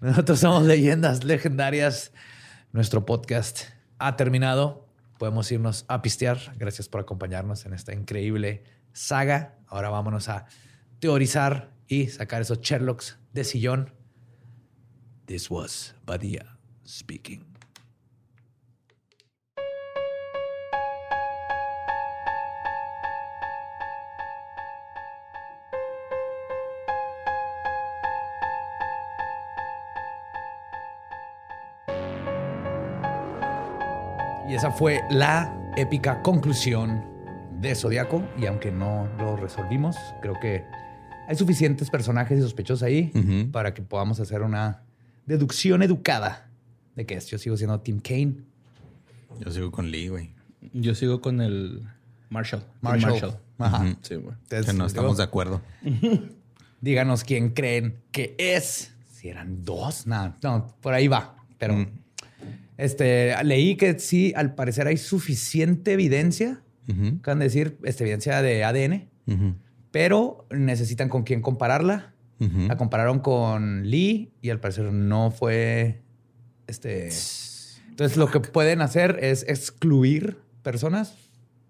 Nosotros somos leyendas legendarias. Nuestro podcast ha terminado. Podemos irnos a pistear. Gracias por acompañarnos en esta increíble saga. Ahora vámonos a teorizar y sacar esos Sherlocks de sillón. This was Badia speaking. Y esa fue la épica conclusión de Zodiaco. Y aunque no lo resolvimos, creo que hay suficientes personajes y sospechosos ahí para que podamos hacer una deducción educada de que es. Yo sigo siendo Tim Kane. Yo sigo con Lee, güey. Yo sigo con el Marshall. Team Marshall. Ajá. Sí, güey. Entonces, Que no estamos de acuerdo. [LAUGHS] Díganos quién creen que es. Si eran dos, nada. No, por ahí va. Pero Mm. Este, leí que sí, al parecer hay suficiente evidencia. Ujú. Acaban de decir este, evidencia de ADN, pero necesitan con quién compararla. La compararon con Lee y al parecer no fue este. Entonces lo que pueden hacer es excluir personas,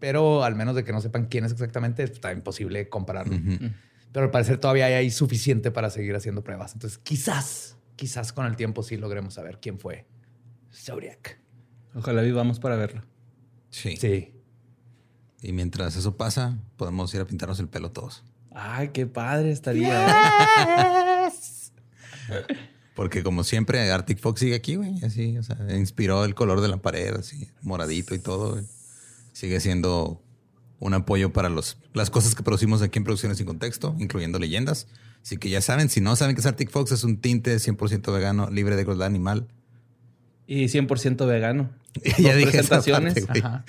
pero al menos de que no sepan quién es exactamente, está imposible compararlo. Ujú. Pero al parecer todavía hay suficiente para seguir haciendo pruebas. Entonces quizás, quizás con el tiempo sí logremos saber quién fue Zodiac. Ojalá vivamos para verlo. Sí. Sí. Y mientras eso pasa, podemos ir a pintarnos el pelo todos. Ay, qué padre estaría. [LAUGHS] Porque como siempre, Arctic Fox sigue aquí, güey. Así, o sea, inspiró el color de la pared, así, moradito y todo. güey. Sigue siendo un apoyo para los, las cosas que producimos aquí en Producciones Sin Contexto, incluyendo leyendas. Así que ya saben, si no saben que es Arctic Fox, es un tinte 100% vegano, libre de crueldad animal, Y 100% vegano. [LAUGHS] ya Dos dije esa presentaciones. parte. Ajá.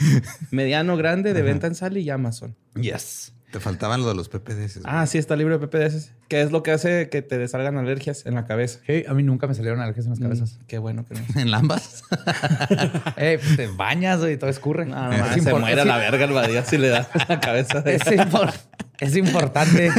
Mediano, grande, de venta en Sally y Amazon. Yes. Te faltaban lo de los PPDs. güey. Ah, sí, está libre de PPDS. Que es lo que hace que te salgan alergias en la cabeza. Sí, a mí nunca me salieron alergias en las cabezas. Qué bueno que no. [LAUGHS] En ambas. [LAUGHS] Eh, pues te bañas y todo escurre. No, no, Es se muere a la verga el Badía si le da en la cabeza. de- Es, impor- es importante.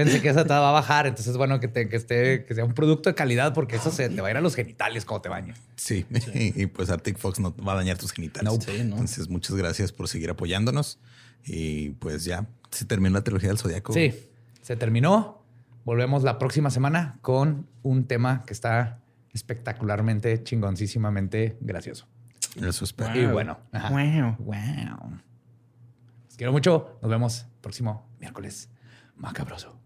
Acuérdense que esa te va a bajar. Entonces es bueno que, te- que esté, que sea un producto de calidad porque eso se te va a ir a los genitales cuando te bañes. Sí. Y, pues Arctic Fox no va a dañar tus genitales. No. Sí, no. Entonces, muchas gracias por seguir apoyándonos. Y pues ya se terminó la trilogía del Zodíaco. Sí, se terminó. Volvemos la próxima semana con un tema que está espectacularmente, chingoncísimamente gracioso. Eso espero. Y bueno, ajá. Wow. wow. Los quiero mucho. Nos vemos próximo miércoles. Macabroso.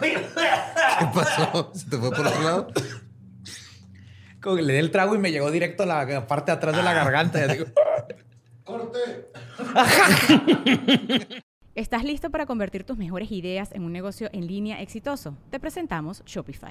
¿Qué pasó? ¿Se te fue por otro lado? Como que le di el trago y me llegó directo a la parte de atrás de la garganta. Y digo, ¿Estás listo para convertir tus mejores ideas en un negocio en línea exitoso? Te presentamos Shopify.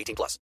18 plus.